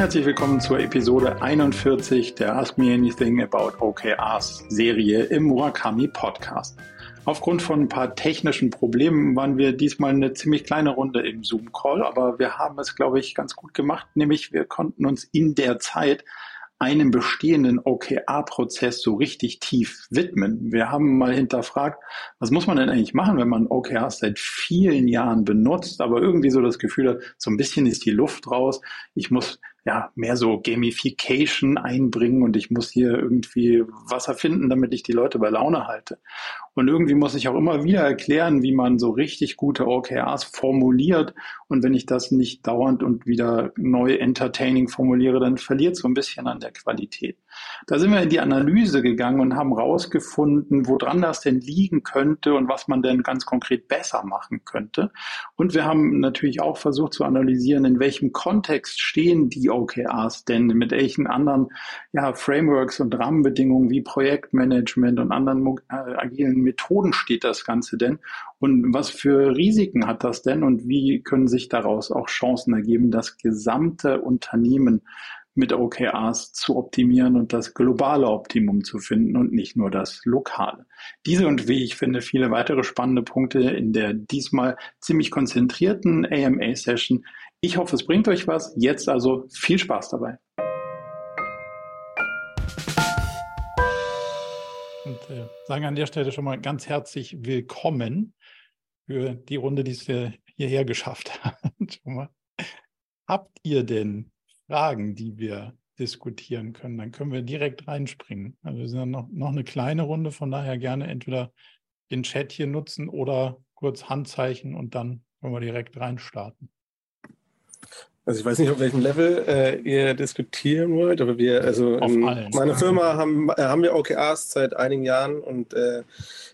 herzlich willkommen zur Episode 41 der Ask Me Anything About OKRs Serie im Murakami Podcast. Aufgrund von ein paar technischen Problemen waren wir diesmal eine ziemlich kleine Runde im Zoom-Call, aber wir haben es, glaube ich, ganz gut gemacht, nämlich wir konnten uns in der Zeit einem bestehenden OKR-Prozess so richtig tief widmen. Wir haben mal hinterfragt, was muss man denn eigentlich machen, wenn man OKRs seit vielen Jahren benutzt, aber irgendwie so das Gefühl hat, so ein bisschen ist die Luft raus. Ich muss ja, mehr so Gamification einbringen und ich muss hier irgendwie was erfinden, damit ich die Leute bei Laune halte. Und irgendwie muss ich auch immer wieder erklären, wie man so richtig gute OKRs formuliert. Und wenn ich das nicht dauernd und wieder neu entertaining formuliere, dann verliert so ein bisschen an der Qualität. Da sind wir in die Analyse gegangen und haben rausgefunden, woran das denn liegen könnte und was man denn ganz konkret besser machen könnte. Und wir haben natürlich auch versucht zu analysieren, in welchem Kontext stehen die OKRs denn, mit welchen anderen ja, Frameworks und Rahmenbedingungen wie Projektmanagement und anderen äh, agilen Methoden steht das Ganze denn und was für Risiken hat das denn und wie können sich daraus auch Chancen ergeben, das gesamte Unternehmen mit OKRs zu optimieren und das globale Optimum zu finden und nicht nur das lokale. Diese und wie ich finde viele weitere spannende Punkte in der diesmal ziemlich konzentrierten AMA-Session. Ich hoffe, es bringt euch was. Jetzt also viel Spaß dabei. Und äh, sagen an der Stelle schon mal ganz herzlich willkommen für die Runde, die es hierher geschafft hat. Habt ihr denn Fragen, die wir diskutieren können, dann können wir direkt reinspringen. Also wir sind noch, noch eine kleine Runde, von daher gerne entweder den Chat hier nutzen oder kurz Handzeichen und dann können wir direkt reinstarten. Also ich weiß nicht, auf welchem Level äh, ihr diskutieren wollt, aber wir, also in meiner Firma haben, äh, haben wir OKRs seit einigen Jahren und äh,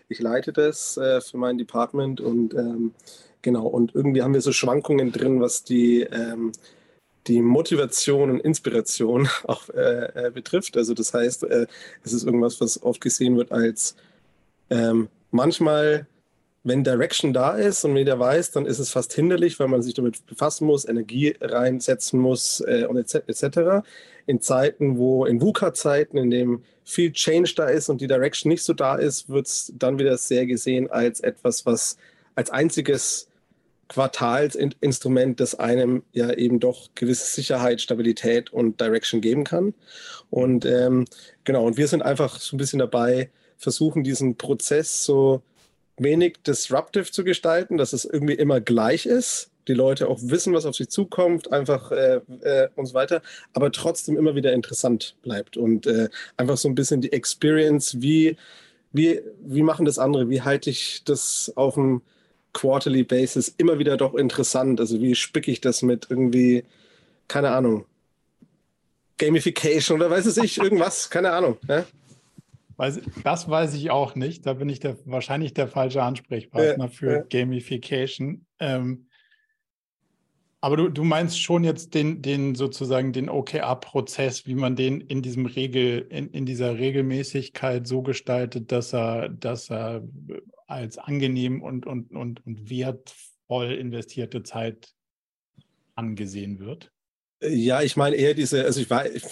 ich leite das äh, für mein Department und ähm, genau, und irgendwie haben wir so Schwankungen drin, was die ähm, die Motivation und Inspiration auch äh, äh, betrifft. Also das heißt, äh, es ist irgendwas, was oft gesehen wird als ähm, manchmal, wenn Direction da ist und jeder weiß, dann ist es fast hinderlich, weil man sich damit befassen muss, Energie reinsetzen muss äh, und etc. In Zeiten, wo in VUCA-Zeiten, in dem viel Change da ist und die Direction nicht so da ist, wird es dann wieder sehr gesehen als etwas, was als einziges Quartalsinstrument, das einem ja eben doch gewisse Sicherheit, Stabilität und Direction geben kann. Und ähm, genau, und wir sind einfach so ein bisschen dabei, versuchen diesen Prozess so wenig disruptive zu gestalten, dass es irgendwie immer gleich ist. Die Leute auch wissen, was auf sie zukommt, einfach äh, äh, und so weiter, aber trotzdem immer wieder interessant bleibt und äh, einfach so ein bisschen die Experience, wie, wie, wie machen das andere, wie halte ich das auf dem Quarterly Basis immer wieder doch interessant. Also wie spicke ich das mit irgendwie, keine Ahnung, Gamification oder weiß es ich, irgendwas, keine Ahnung. Ja? das weiß ich auch nicht. Da bin ich der, wahrscheinlich der falsche Ansprechpartner ja, für ja. Gamification. Ähm, aber du, du meinst schon jetzt den, den sozusagen den OKR-Prozess, wie man den in diesem Regel, in, in dieser Regelmäßigkeit so gestaltet, dass er, dass er als angenehm und, und, und, und wertvoll investierte Zeit angesehen wird? Ja, ich meine eher diese, also ich, war, ich,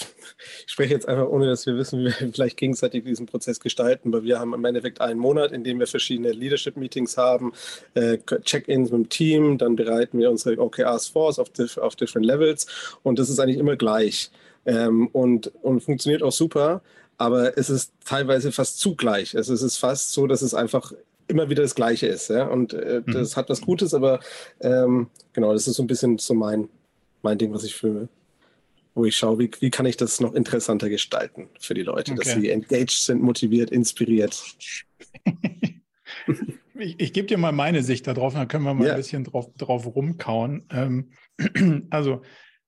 spreche jetzt einfach, ohne dass wir wissen, wie wir vielleicht gegenseitig diesen Prozess gestalten, weil wir haben im Endeffekt einen Monat, in dem wir verschiedene Leadership-Meetings haben, äh, Check-ins mit dem Team, dann bereiten wir unsere OKRs vor auf, auf different Levels und das ist eigentlich immer gleich ähm, und, und funktioniert auch super, aber es ist teilweise fast zugleich. Also es ist fast so, dass es einfach immer wieder das Gleiche ist. Ja? Und äh, mhm. das hat was Gutes, aber ähm, genau, das ist so ein bisschen so mein, mein Ding, was ich für, wo ich schaue, wie, wie kann ich das noch interessanter gestalten für die Leute, okay. dass sie engaged sind, motiviert, inspiriert. ich, ich gebe dir mal meine Sicht darauf, dann können wir mal ja. ein bisschen drauf, drauf rumkauen. Ähm, also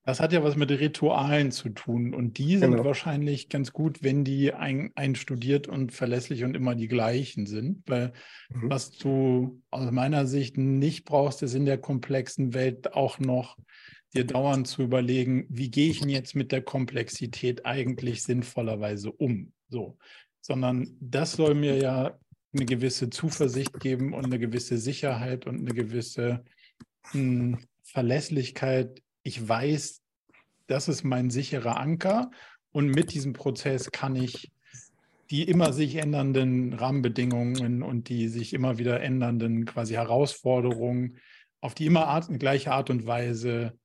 das hat ja was mit Ritualen zu tun und die sind genau. wahrscheinlich ganz gut, wenn die ein, einstudiert und verlässlich und immer die gleichen sind. Weil mhm. was du aus meiner Sicht nicht brauchst, ist in der komplexen Welt auch noch dir dauernd zu überlegen, wie gehe ich denn jetzt mit der Komplexität eigentlich sinnvollerweise um? So, sondern das soll mir ja eine gewisse Zuversicht geben und eine gewisse Sicherheit und eine gewisse mh, hm, Verlässlichkeit ich weiß, das ist mein sicherer Anker. Und mit diesem Prozess kann ich die immer sich ändernden Rahmenbedingungen und die sich immer wieder ändernden quasi Herausforderungen auf die immer Art, gleiche Art und Weise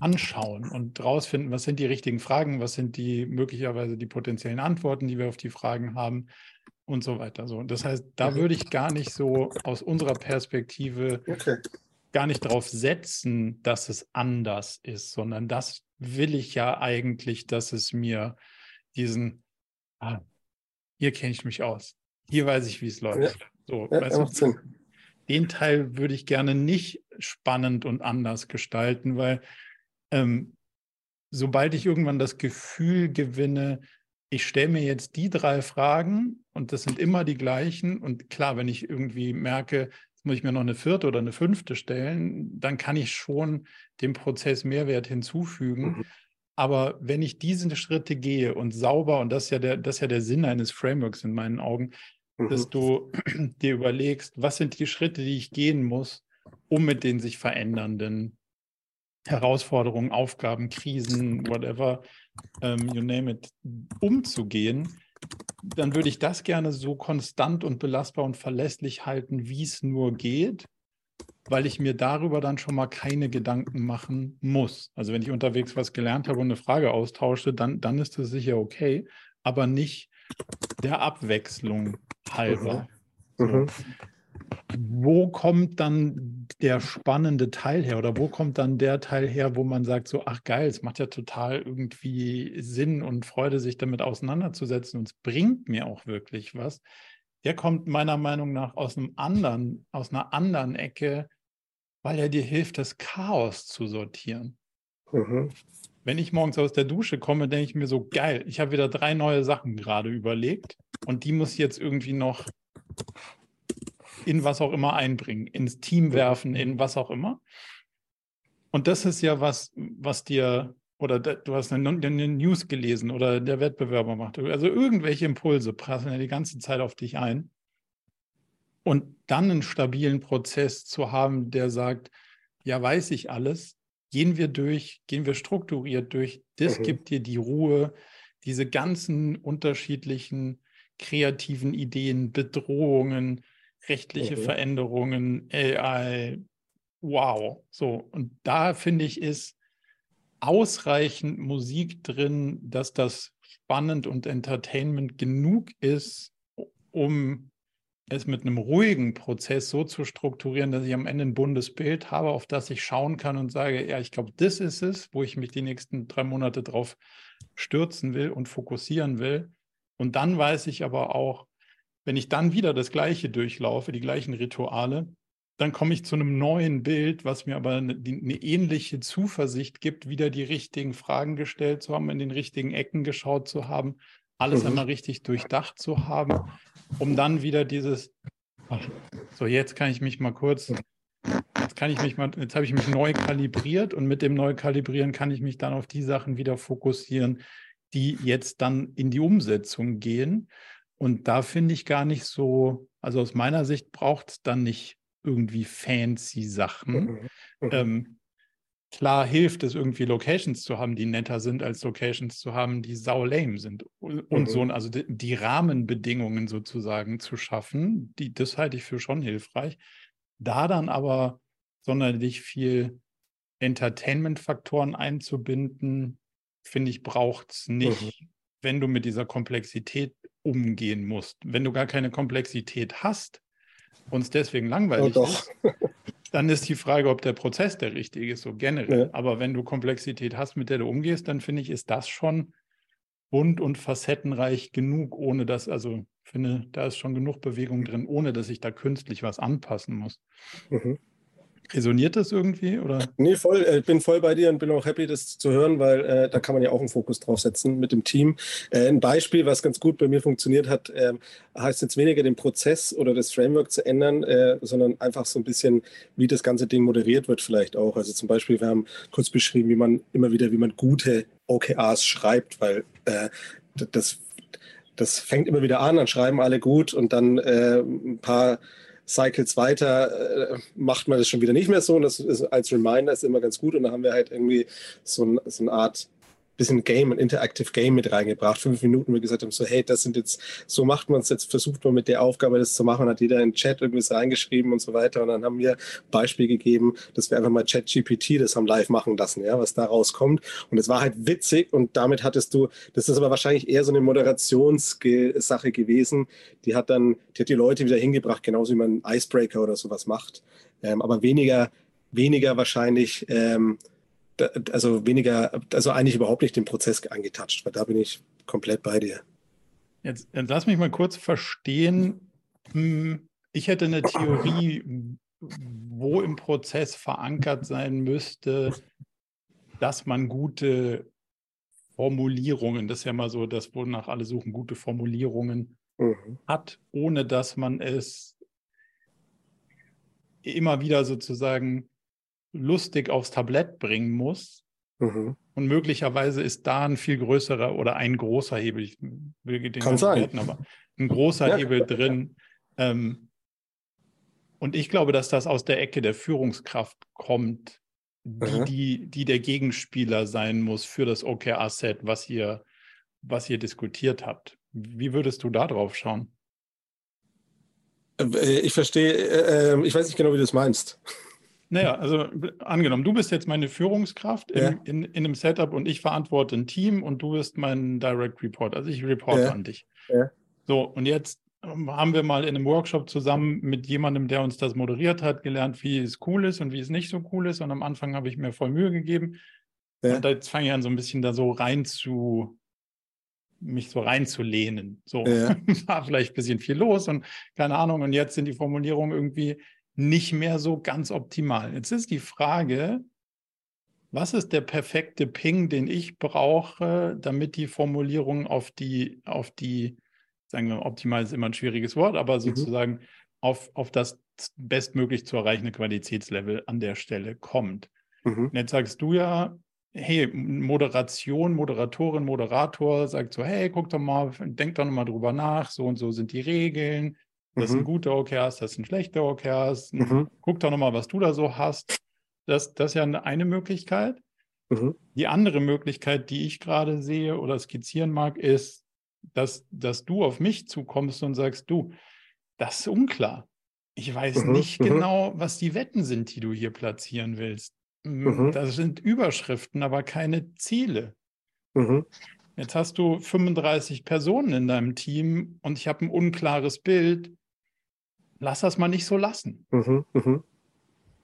anschauen und rausfinden, was sind die richtigen Fragen, was sind die möglicherweise die potenziellen Antworten, die wir auf die Fragen haben und so weiter. So, das heißt, da mhm. würde ich gar nicht so aus unserer Perspektive okay. Gar nicht darauf setzen, dass es anders ist, sondern das will ich ja eigentlich, dass es mir diesen, ah, hier kenne ich mich aus, hier weiß ich, wie es läuft. Ja. So, ja, weißt du, den Teil würde ich gerne nicht spannend und anders gestalten, weil ähm, sobald ich irgendwann das Gefühl gewinne, ich stelle mir jetzt die drei Fragen und das sind immer die gleichen. Und klar, wenn ich irgendwie merke, muss ich mir noch eine vierte oder eine fünfte stellen, dann kann ich schon dem Prozess Mehrwert hinzufügen. Mhm. Aber wenn ich diese Schritte gehe und sauber, und das ist ja der, das ist ja der Sinn eines Frameworks in meinen Augen, mhm. dass du dir überlegst, was sind die Schritte, die ich gehen muss, um mit den sich verändernden Herausforderungen, Aufgaben, Krisen, whatever, ähm, you name it, umzugehen, dann würde ich das gerne so konstant und belastbar und verlässlich halten, wie es nur geht, weil ich mir darüber dann schon mal keine Gedanken machen muss. Also wenn ich unterwegs was gelernt habe und eine Frage austausche, dann, dann ist das sicher okay, aber nicht der Abwechslung halber. Mhm. So wo kommt dann der spannende Teil her oder wo kommt dann der Teil her, wo man sagt, so, ach geil, es macht ja total irgendwie Sinn und Freude, sich damit auseinanderzusetzen und es bringt mir auch wirklich was. Der kommt meiner Meinung nach aus einem anderen, aus einer anderen Ecke, weil er dir hilft, das Chaos zu sortieren. Mhm. Wenn ich morgens aus der Dusche komme, denke ich mir so, geil, ich habe wieder drei neue Sachen gerade überlegt und die muss ich jetzt irgendwie noch in was auch immer einbringen, ins Team werfen, in was auch immer. Und das ist ja was, was dir, oder du hast eine, eine News gelesen oder der Wettbewerber macht, also irgendwelche Impulse prassen ja die ganze Zeit auf dich ein. Und dann einen stabilen Prozess zu haben, der sagt, ja, weiß ich alles, gehen wir durch, gehen wir strukturiert durch, das mhm. gibt dir die Ruhe, diese ganzen unterschiedlichen kreativen Ideen, Bedrohungen, rechtliche okay. Veränderungen, AI, wow. So, und da finde ich, ist ausreichend Musik drin, dass das spannend und Entertainment genug ist, um es mit einem ruhigen Prozess so zu strukturieren, dass ich am Ende ein buntes Bild habe, auf das ich schauen kann und sage, ja, ich glaube, das ist es, wo ich mich die nächsten drei Monate drauf stürzen will und fokussieren will. Und dann weiß ich aber auch, wenn ich dann wieder das Gleiche durchlaufe, die gleichen Rituale, dann komme ich zu einem neuen Bild, was mir aber eine, eine, ähnliche Zuversicht gibt, wieder die richtigen Fragen gestellt zu haben, in den richtigen Ecken geschaut zu haben, alles mhm. einmal richtig durchdacht zu haben, um dann wieder dieses, ach, so jetzt kann ich mich mal kurz, jetzt kann ich mich mal, jetzt habe ich mich neu kalibriert und mit dem Neukalibrieren kann ich mich dann auf die Sachen wieder fokussieren, die jetzt dann in die Umsetzung gehen. Und da finde ich gar nicht so, also aus meiner Sicht braucht es dann nicht irgendwie fancy Sachen. Mhm. Mhm. Ähm, klar hilft es irgendwie Locations zu haben, die netter sind, als Locations zu haben, die sau lame sind. Und mhm. so, also die, die, Rahmenbedingungen sozusagen zu schaffen, die, das halte ich für schon hilfreich. Da dann aber sonderlich viel Entertainment-Faktoren einzubinden, finde ich, braucht es nicht, mhm. wenn du mit dieser Komplexität umgehen musst. Wenn du gar keine Komplexität hast und es deswegen langweilig oh, ist, dann ist die Frage, ob der Prozess der richtige ist, so generell. Ja. Aber wenn du Komplexität hast, mit der du umgehst, dann finde ich, ist das schon bunt und facettenreich genug, ohne dass, also finde, da ist schon genug Bewegung drin, ohne dass ich da künstlich was anpassen muss. Mhm. Resoniert das irgendwie? Oder? Nee, voll. Ich äh, bin voll bei dir und bin auch happy, das zu hören, weil äh, da kann man ja auch einen Fokus drauf setzen mit dem Team. Äh, ein Beispiel, was ganz gut bei mir funktioniert hat, äh, heißt jetzt weniger den Prozess oder das Framework zu ändern, äh, sondern einfach so ein bisschen, wie das ganze Ding moderiert wird vielleicht auch. Also zum Beispiel, wir haben kurz beschrieben, wie man immer wieder, wie man gute OKRs schreibt, weil äh, das, das fängt immer wieder an, dann schreiben alle gut und dann ein paar Cycles weiter äh, macht man das schon wieder nicht mehr so. Und das ist als Reminder ist immer ganz gut. Und da haben wir halt irgendwie so, ein, so eine Art bisschen Game, ein Interactive Game mit reingebracht. Fünf Minuten, wo wir gesagt haben, so, hey, das sind jetzt, so macht man es jetzt, versucht man mit der Aufgabe das zu machen, hat jeder in Chat irgendwas reingeschrieben und so weiter. Und dann haben wir Beispiel gegeben, dass wir einfach mal Chat-GPT das haben live machen lassen, ja, was da rauskommt. Und es war halt witzig und damit hattest du, das ist aber wahrscheinlich eher so eine Moderationssache gewesen. Die hat dann, die hat die Leute wieder hingebracht, genauso wie man Icebreaker oder sowas macht. Ähm, aber weniger, weniger wahrscheinlich, ähm, also weniger, also eigentlich überhaupt nicht den Prozess angetatscht, weil da bin ich komplett bei dir. Jetzt, jetzt lass mich mal kurz verstehen. Hm, ich hätte eine Theorie, wo im Prozess verankert sein müsste, dass man gute Formulierungen, das ist ja mal so das, wonach alle suchen, gute Formulierungen mhm. hat, ohne dass man es immer wieder sozusagen lustig aufs Tablett bringen muss. Mhm. Und möglicherweise ist da ein viel größerer oder ein großer Hebel, ich will den Kann sein. Werten, aber ein großer ja. Hebel drin. Ähm, und ich glaube, dass das aus der Ecke der Führungskraft kommt, die, die, die der Gegenspieler sein muss für das OKR-Set, was ihr, was ihr diskutiert habt. Wie würdest du da drauf schauen? Äh, ich verstehe, äh, äh, ich weiß nicht genau, wie du es meinst. Naja, also angenommen, du bist jetzt meine Führungskraft ja. in, in, in, einem Setup und ich verantworte ein Team und du bist mein Direct Report. Also ich reporte ja. an dich. Ja. So, und jetzt ähm, haben wir mal in einem Workshop zusammen mit jemandem, der uns das moderiert hat, gelernt, wie es cool ist und wie es nicht so cool ist. Und am Anfang habe ich mir voll Mühe gegeben. Und jetzt fange ich an, so ein bisschen da so rein zu, mich so reinzulehnen. So war vielleicht ein bisschen viel los und keine Ahnung. Und jetzt sind die Formulierungen irgendwie nicht mehr so ganz optimal. Jetzt ist die Frage, was ist der perfekte Ping, den ich brauche, damit die Formulierung auf die, auf die, sagen wir, optimal ist immer ein schwieriges Wort, aber mhm. sozusagen mhm. auf, auf das bestmöglich zu erreichende Qualitätslevel an der Stelle kommt. Mhm. jetzt sagst du ja, hey, Moderation, Moderatorin, Moderator sagt so, hey, guck doch mal, denk doch mal drüber nach, so und so sind die Regeln, das mhm. sind gute OKRs, das sind schlechte OKRs. Mhm. Guck doch nochmal, was du da so hast. Das, das ist ja eine Möglichkeit. Mhm. Die andere Möglichkeit, die ich gerade sehe oder skizzieren mag, ist, dass, dass du auf mich zukommst und sagst, du, das ist unklar. Ich weiß mhm. nicht mhm. genau, was die Wetten sind, die du hier platzieren willst. Mhm. Das sind Überschriften, aber keine Ziele. Jetzt hast du 35 Personen in deinem Team und ich habe ein unklares Bild lass das mal nicht so lassen. Mhm, mh.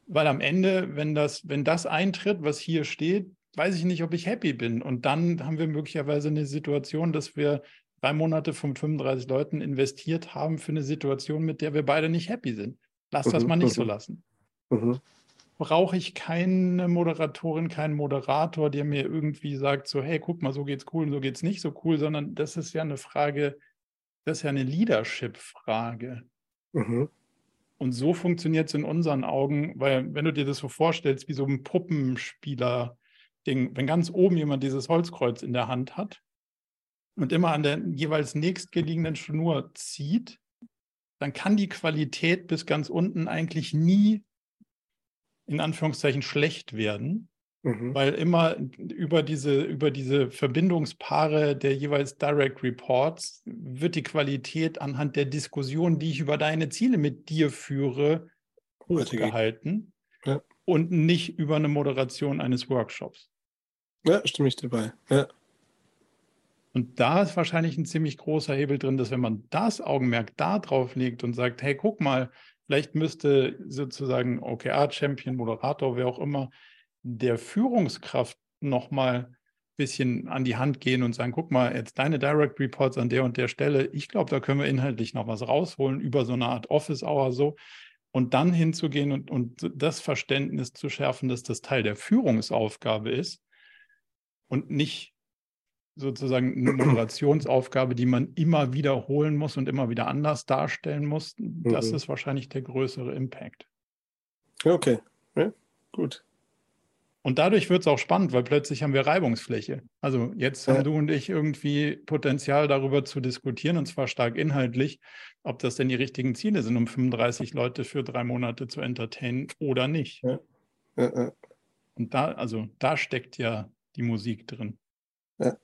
Weil am Ende, wenn das, wenn das eintritt, was hier steht, weiß ich nicht, ob ich happy bin. Und dann haben wir möglicherweise eine Situation, dass wir drei Monate von 35 Leuten investiert haben für eine Situation, mit der wir beide nicht happy sind. Lass mhm, das mal nicht mhm. so lassen. Mhm. Brauche ich keine Moderatorin, keinen Moderator, der mir irgendwie sagt, so, hey, guck mal, so geht's cool, so geht's nicht so cool, sondern das ist ja eine Frage, das ist ja eine Leadership-Frage. Mhm. Und so funktioniert es in unseren Augen, weil wenn du dir das so vorstellst, wie so ein Puppenspieler-Ding, wenn ganz oben jemand dieses Holzkreuz in der Hand hat und immer an der jeweils nächstgelegenen Schnur zieht, dann kann die Qualität bis ganz unten eigentlich nie in Anführungszeichen schlecht werden, Mhm. Weil immer über diese, über diese Verbindungspaare der jeweils Direct Reports wird die Qualität anhand der Diskussion, die ich über deine Ziele mit dir führe, hochgehalten ja. und nicht über eine Moderation eines Workshops. Ja, stimme ich dabei. Ja. Und da ist wahrscheinlich ein ziemlich großer Hebel drin, dass wenn man das Augenmerk da drauf legt und sagt, hey, guck mal, vielleicht müsste sozusagen OKR-Champion, Moderator, wer auch immer, der Führungskraft nochmal ein bisschen an die Hand gehen und sagen, guck mal, jetzt deine Direct Reports an der und der Stelle, ich glaube, da können wir inhaltlich noch was rausholen über so eine Art Office Hour so. Und dann hinzugehen und, und das Verständnis zu schärfen, dass das Teil der Führungsaufgabe ist und nicht sozusagen eine Moderationsaufgabe, die man immer wiederholen muss und immer wieder anders darstellen muss. Das mhm. ist wahrscheinlich der größere Impact. Okay, ja, gut. Und dadurch wird es auch spannend, weil plötzlich haben wir Reibungsfläche. Also jetzt haben ja. du und ich irgendwie Potenzial darüber zu diskutieren, und zwar stark inhaltlich, ob das denn die richtigen Ziele sind, um 35 Leute für drei Monate zu entertainen oder nicht. Ja. Ja, und da, also da steckt ja die Musik drin. Ja.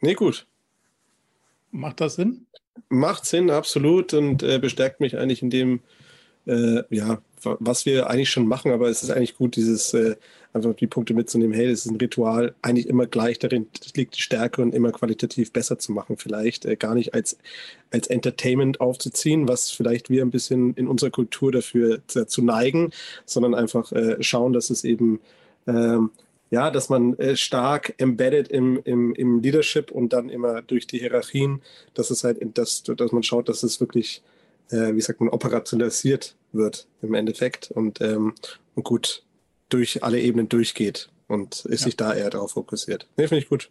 Nee, gut. Macht das Sinn? Macht Sinn, absolut, und äh, bestärkt mich eigentlich in dem, äh, ja, was wir eigentlich schon machen, aber es ist eigentlich gut, dieses äh, einfach die Punkte mitzunehmen, hey, das ist ein Ritual, eigentlich immer gleich darin. Liegt die Stärke und immer qualitativ besser zu machen, vielleicht äh, gar nicht als, als Entertainment aufzuziehen, was vielleicht wir ein bisschen in unserer Kultur dafür zu neigen, sondern einfach äh, schauen, dass es eben ähm, ja, dass man äh, stark embedded im, im, im Leadership und dann immer durch die Hierarchien, dass es halt, das, dass man schaut, dass es wirklich, äh, wie sagt man, operationalisiert wird im Endeffekt und, ähm, und gut durch alle Ebenen durchgeht und ist ja. sich da eher darauf fokussiert. Nee, finde ich gut.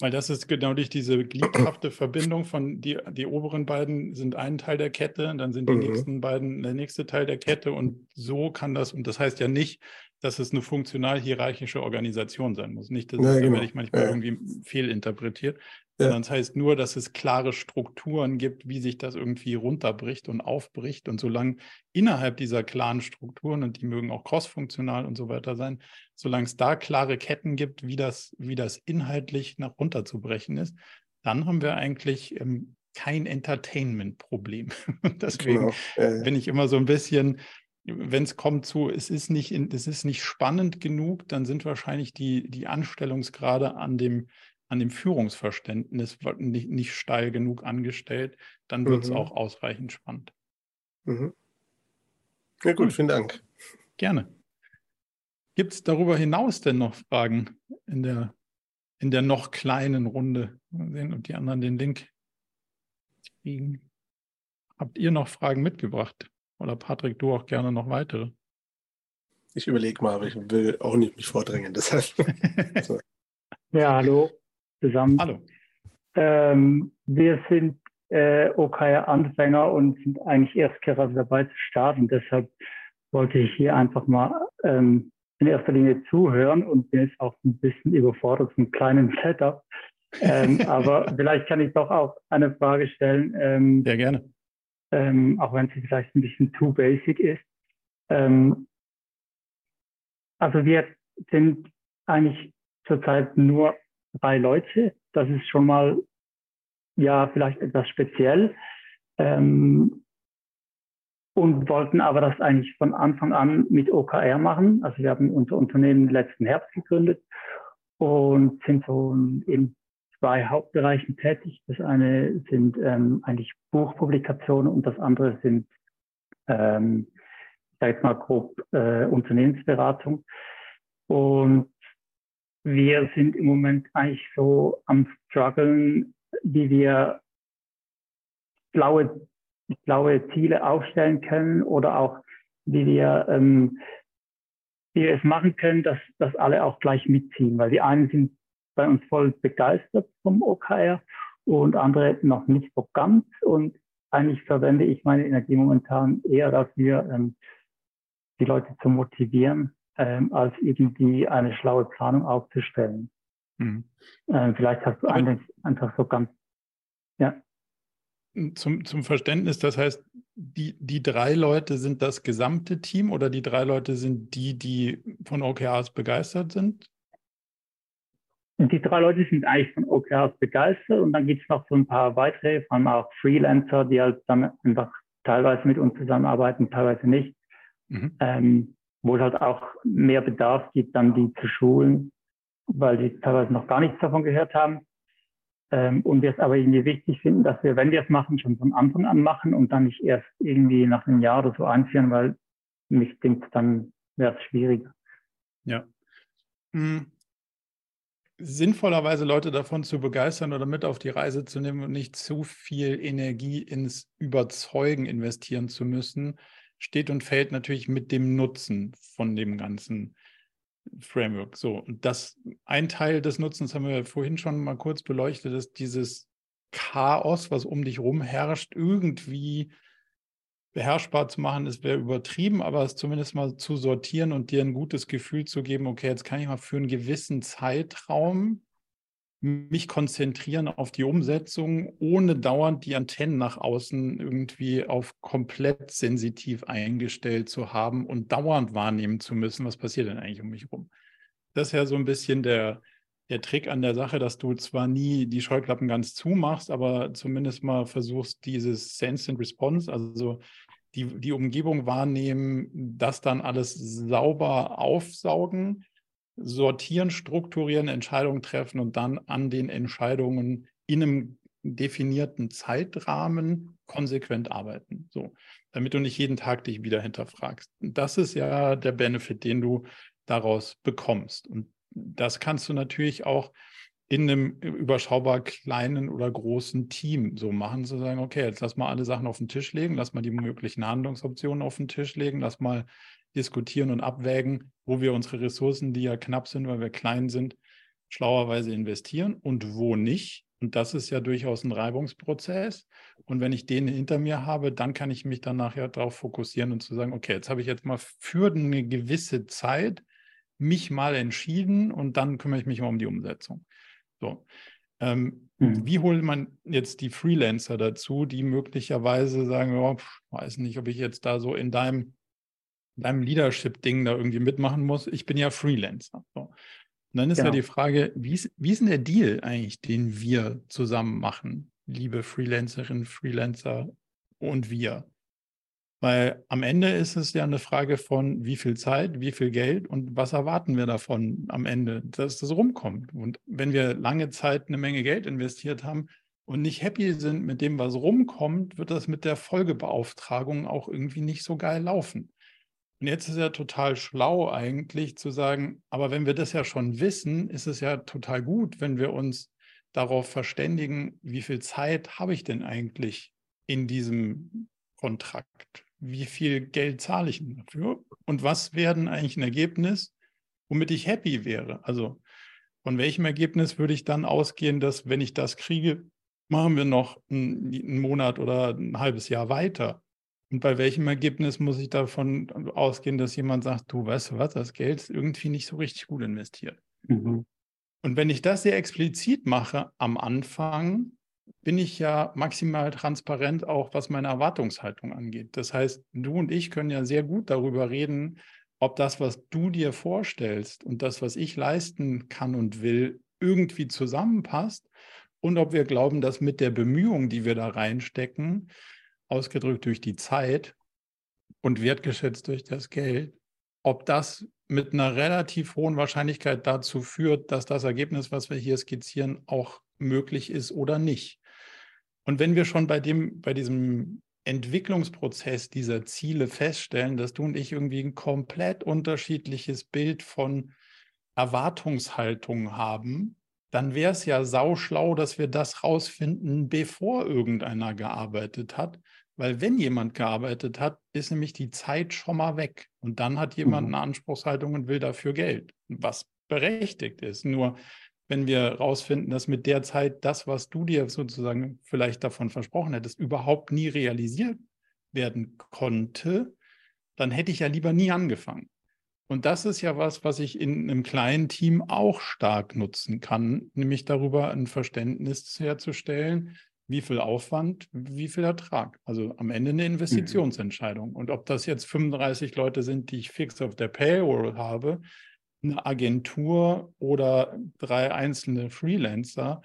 Weil das ist genau durch diese gliedhafte Verbindung von die, die oberen beiden sind ein Teil der Kette, dann sind die mhm. nächsten beiden der nächste Teil der Kette und so kann das, und das heißt ja nicht, dass es eine funktional hierarchische Organisation sein muss. Nicht, dass ja, genau. werde ich manchmal ja. irgendwie fehlinterpretiert, ja. sondern es das heißt nur, dass es klare Strukturen gibt, wie sich das irgendwie runterbricht und aufbricht. Und solange innerhalb dieser klaren Strukturen, und die mögen auch crossfunktional und so weiter sein, solange es da klare Ketten gibt, wie das, wie das inhaltlich nach runterzubrechen ist, dann haben wir eigentlich ähm, kein Entertainment-Problem. Deswegen genau. bin ich immer so ein bisschen wenn es kommt zu, es ist nicht, es ist nicht spannend genug, dann sind wahrscheinlich die, die Anstellungsgrade an dem, an dem Führungsverständnis nicht, nicht steil genug angestellt, dann wird es mhm. auch ausreichend spannend. Mhm. Ja gut, vielen Dank. Gerne. Gibt es darüber hinaus denn noch Fragen in der, in der noch kleinen Runde? Mal sehen, ob die anderen den Link kriegen. Habt ihr noch Fragen mitgebracht? Oder Patrick, du auch gerne noch weitere? Ich überlege mal, aber ich will auch nicht mich vordrängen. Deshalb. so. Ja, hallo zusammen. Hallo. Ähm, wir sind äh, OKR-Anfänger und sind eigentlich erst gerade dabei zu starten. Deshalb wollte ich hier einfach mal ähm, in erster Linie zuhören und bin jetzt auch ein bisschen überfordert vom kleinen Setup. Ähm, aber vielleicht kann ich doch auch eine Frage stellen. Ähm, Sehr gerne ähm, auch wenn sie vielleicht ein bisschen too basic ist. Ähm, also wir sind eigentlich zurzeit nur drei Leute. Das ist schon mal ja vielleicht etwas speziell. Ähm, und wollten aber das eigentlich von Anfang an mit OKR machen. Also wir haben unser Unternehmen letzten Herbst gegründet und sind so in zwei Hauptbereichen tätig. Das eine sind ähm, eigentlich Buchpublikationen und das andere sind, ähm, ich sage jetzt mal grob, äh, Unternehmensberatung. Und wir sind im Moment eigentlich so am struggeln, wie wir blaue, blaue Ziele aufstellen können oder auch wie wir, ähm, wie wir es machen können, dass, dass alle auch gleich mitziehen. Weil die einen sind bei uns voll begeistert vom OKR und andere noch nicht so ganz. Und eigentlich verwende ich meine Energie momentan eher dafür, ähm, die Leute zu motivieren, ähm, als irgendwie eine schlaue Planung aufzustellen. Mhm. Ähm, vielleicht hast du eigentlich einfach so ganz, ja. Zum, zum Verständnis, das heißt, die, die drei Leute sind das gesamte Team oder die drei Leute sind die, die von OKRs begeistert sind? Und die drei Leute sind eigentlich von OKRs begeistert und dann gibt es noch so ein paar weitere, vor allem auch Freelancer, die halt dann einfach teilweise mit uns zusammenarbeiten, teilweise nicht, mhm. ähm, wo es halt auch mehr Bedarf gibt, dann die zu schulen, weil die teilweise noch gar nichts davon gehört haben. Ähm, und wir es aber irgendwie wichtig finden, dass wir, wenn wir es machen, schon von Anfang an machen und dann nicht erst irgendwie nach einem Jahr oder so einführen, weil mich denkt, dann wäre es schwieriger. Ja. Mhm sinnvollerweise Leute davon zu begeistern oder mit auf die Reise zu nehmen und nicht zu viel Energie ins Überzeugen investieren zu müssen, steht und fällt natürlich mit dem Nutzen von dem ganzen Framework. So, und das ein Teil des Nutzens haben wir vorhin schon mal kurz beleuchtet, ist dieses Chaos, was um dich rum herrscht, irgendwie beherrschbar zu machen, es wäre übertrieben, aber es zumindest mal zu sortieren und dir ein gutes Gefühl zu geben, okay, jetzt kann ich mal für einen gewissen Zeitraum mich konzentrieren auf die Umsetzung, ohne dauernd die Antennen nach außen irgendwie auf komplett sensitiv eingestellt zu haben und dauernd wahrnehmen zu müssen, was passiert denn eigentlich um mich herum. Das ist ja so ein bisschen der, der Trick an der Sache, dass du zwar nie die Scheuklappen ganz zumachst, aber zumindest mal versuchst, dieses Sense and Response, also die, die Umgebung wahrnehmen, das dann alles sauber aufsaugen sortieren, strukturieren, Entscheidungen treffen und dann an den Entscheidungen in einem definierten Zeitrahmen konsequent arbeiten. So, damit du nicht jeden Tag dich wieder hinterfragst. Das ist ja der Benefit, den du daraus bekommst. Und das kannst du natürlich auch in einem überschaubar kleinen oder großen Team so machen, zu sagen, okay, jetzt lass mal alle Sachen auf den Tisch legen, lass mal die möglichen Handlungsoptionen auf den Tisch legen, lass mal diskutieren und abwägen, wo wir unsere Ressourcen, die ja knapp sind, weil wir klein sind, schlauerweise investieren und wo nicht. Und das ist ja durchaus ein Reibungsprozess. Und wenn ich den hinter mir habe, dann kann ich mich dann nachher darauf fokussieren und zu sagen, okay, jetzt habe ich jetzt mal für eine gewisse Zeit mich mal entschieden und dann kümmere ich mich mal um die Umsetzung. So. Ähm, hm. Wie holt man jetzt die Freelancer dazu, die möglicherweise sagen, oh, weiß nicht, ob ich jetzt da so in deinem deinem Leadership-Ding da irgendwie mitmachen muss. Ich bin ja Freelancer. So. Und dann ist genau. ja die Frage, wie ist, wie ist denn der Deal eigentlich, den wir zusammen machen, liebe Freelancerinnen, Freelancer und wir? Weil am Ende ist es ja eine Frage von, wie viel Zeit, wie viel Geld und was erwarten wir davon am Ende, dass das rumkommt. Und wenn wir lange Zeit eine Menge Geld investiert haben und nicht happy sind mit dem, was rumkommt, wird das mit der Folgebeauftragung auch irgendwie nicht so geil laufen. Und jetzt ist ja total schlau eigentlich zu sagen, aber wenn wir das ja schon wissen, ist es ja total gut, wenn wir uns darauf verständigen, wie viel Zeit habe ich denn eigentlich in diesem Kontrakt? Wie viel Geld zahle ich dafür? Und was wäre denn eigentlich ein Ergebnis, womit ich happy wäre? Also von welchem Ergebnis würde ich dann ausgehen, dass wenn ich das kriege, machen wir noch einen Monat oder ein halbes Jahr weiter? Und bei welchem Ergebnis muss ich davon ausgehen, dass jemand sagt, du weißt du was, das Geld ist irgendwie nicht so richtig gut investiert. Mhm. Und wenn ich das sehr explizit mache am Anfang, bin ich ja maximal transparent auch, was meine Erwartungshaltung angeht. Das heißt, du und ich können ja sehr gut darüber reden, ob das, was du dir vorstellst und das, was ich leisten kann und will, irgendwie zusammenpasst und ob wir glauben, dass mit der Bemühung, die wir da reinstecken, ausgedrückt durch die Zeit und wertgeschätzt durch das Geld, ob das mit einer relativ hohen Wahrscheinlichkeit dazu führt, dass das Ergebnis, was wir hier skizzieren, auch möglich ist oder nicht. Und wenn wir schon bei dem, bei diesem Entwicklungsprozess dieser Ziele feststellen, dass du und ich irgendwie ein komplett unterschiedliches Bild von Erwartungshaltung haben, dann wäre es ja sauschlau, dass wir das rausfinden, bevor irgendeiner gearbeitet hat. Weil wenn jemand gearbeitet hat, ist nämlich die Zeit schon mal weg. Und dann hat jemand mhm. eine Anspruchshaltung und will dafür Geld, was berechtigt ist. Nur wenn wir herausfinden, dass mit der Zeit das, was du dir sozusagen vielleicht davon versprochen hättest, überhaupt nie realisiert werden konnte, dann hätte ich ja lieber nie angefangen. Und das ist ja was, was ich in einem kleinen Team auch stark nutzen kann, nämlich darüber ein Verständnis herzustellen, wie viel Aufwand, wie viel Ertrag. Also am Ende eine mhm. Investitionsentscheidung. Mhm. Und ob das jetzt 35 Leute sind, die ich fix auf der Payroll habe, eine Agentur oder drei einzelne Freelancer,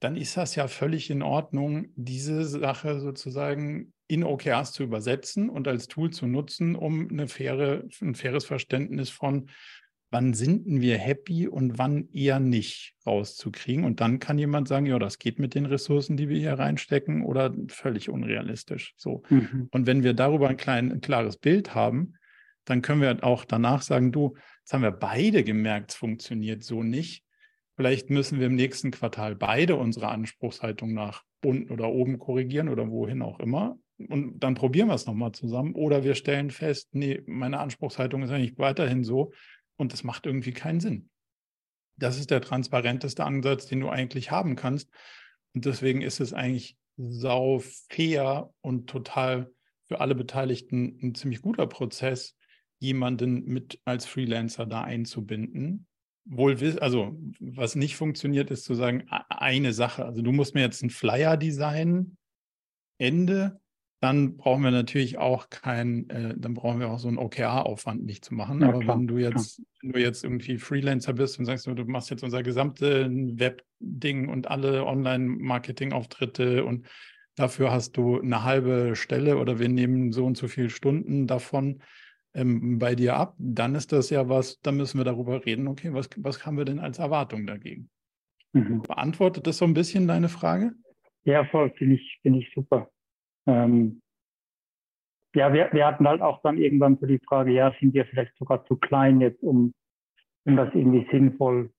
dann ist das ja völlig in Ordnung, diese Sache sozusagen in OKRs zu übersetzen und als Tool zu nutzen, um eine faire, ein faires Verständnis von, wann sind wir happy und wann eher nicht rauszukriegen. Und dann kann jemand sagen, ja, das geht mit den Ressourcen, die wir hier reinstecken oder völlig unrealistisch. So. Mhm. Und wenn wir darüber ein, klein, ein klares Bild haben, dann können wir auch danach sagen, du, jetzt haben wir beide gemerkt, es funktioniert so nicht. Vielleicht müssen wir im nächsten Quartal beide unsere Anspruchshaltung nach unten oder oben korrigieren oder wohin auch immer und dann probieren wir es nochmal zusammen. Oder wir stellen fest, nee, meine Anspruchshaltung ist eigentlich weiterhin so und das macht irgendwie keinen Sinn. Das ist der transparenteste Ansatz, den du eigentlich haben kannst. Und deswegen ist es eigentlich sau fair und total für alle Beteiligten ein ziemlich guter Prozess, jemanden mit als Freelancer da einzubinden. Wohl, also was nicht funktioniert, ist zu sagen, eine Sache. Also du musst mir jetzt einen Flyer designen, Ende. Dann brauchen wir natürlich auch kein, äh, dann brauchen wir auch so einen OKR-Aufwand nicht zu machen. Ja, Aber klar, wenn du jetzt, wenn du jetzt irgendwie Freelancer bist und sagst, du machst jetzt unser gesamte Web-Ding und alle Online-Marketing-Auftritte und dafür hast du eine halbe Stelle oder wir nehmen so und so viele Stunden davon, ähm, bei dir ab, dann ist das ja was, dann müssen wir darüber reden, okay, was, was haben wir denn als Erwartung dagegen? Mhm. Beantwortet das so ein bisschen deine Frage? Ja, voll, finde ich, finde ich super. Ähm, ja, wir, wir hatten halt auch dann irgendwann so die Frage, ja, sind wir vielleicht sogar zu klein jetzt, um, um das irgendwie sinnvoll,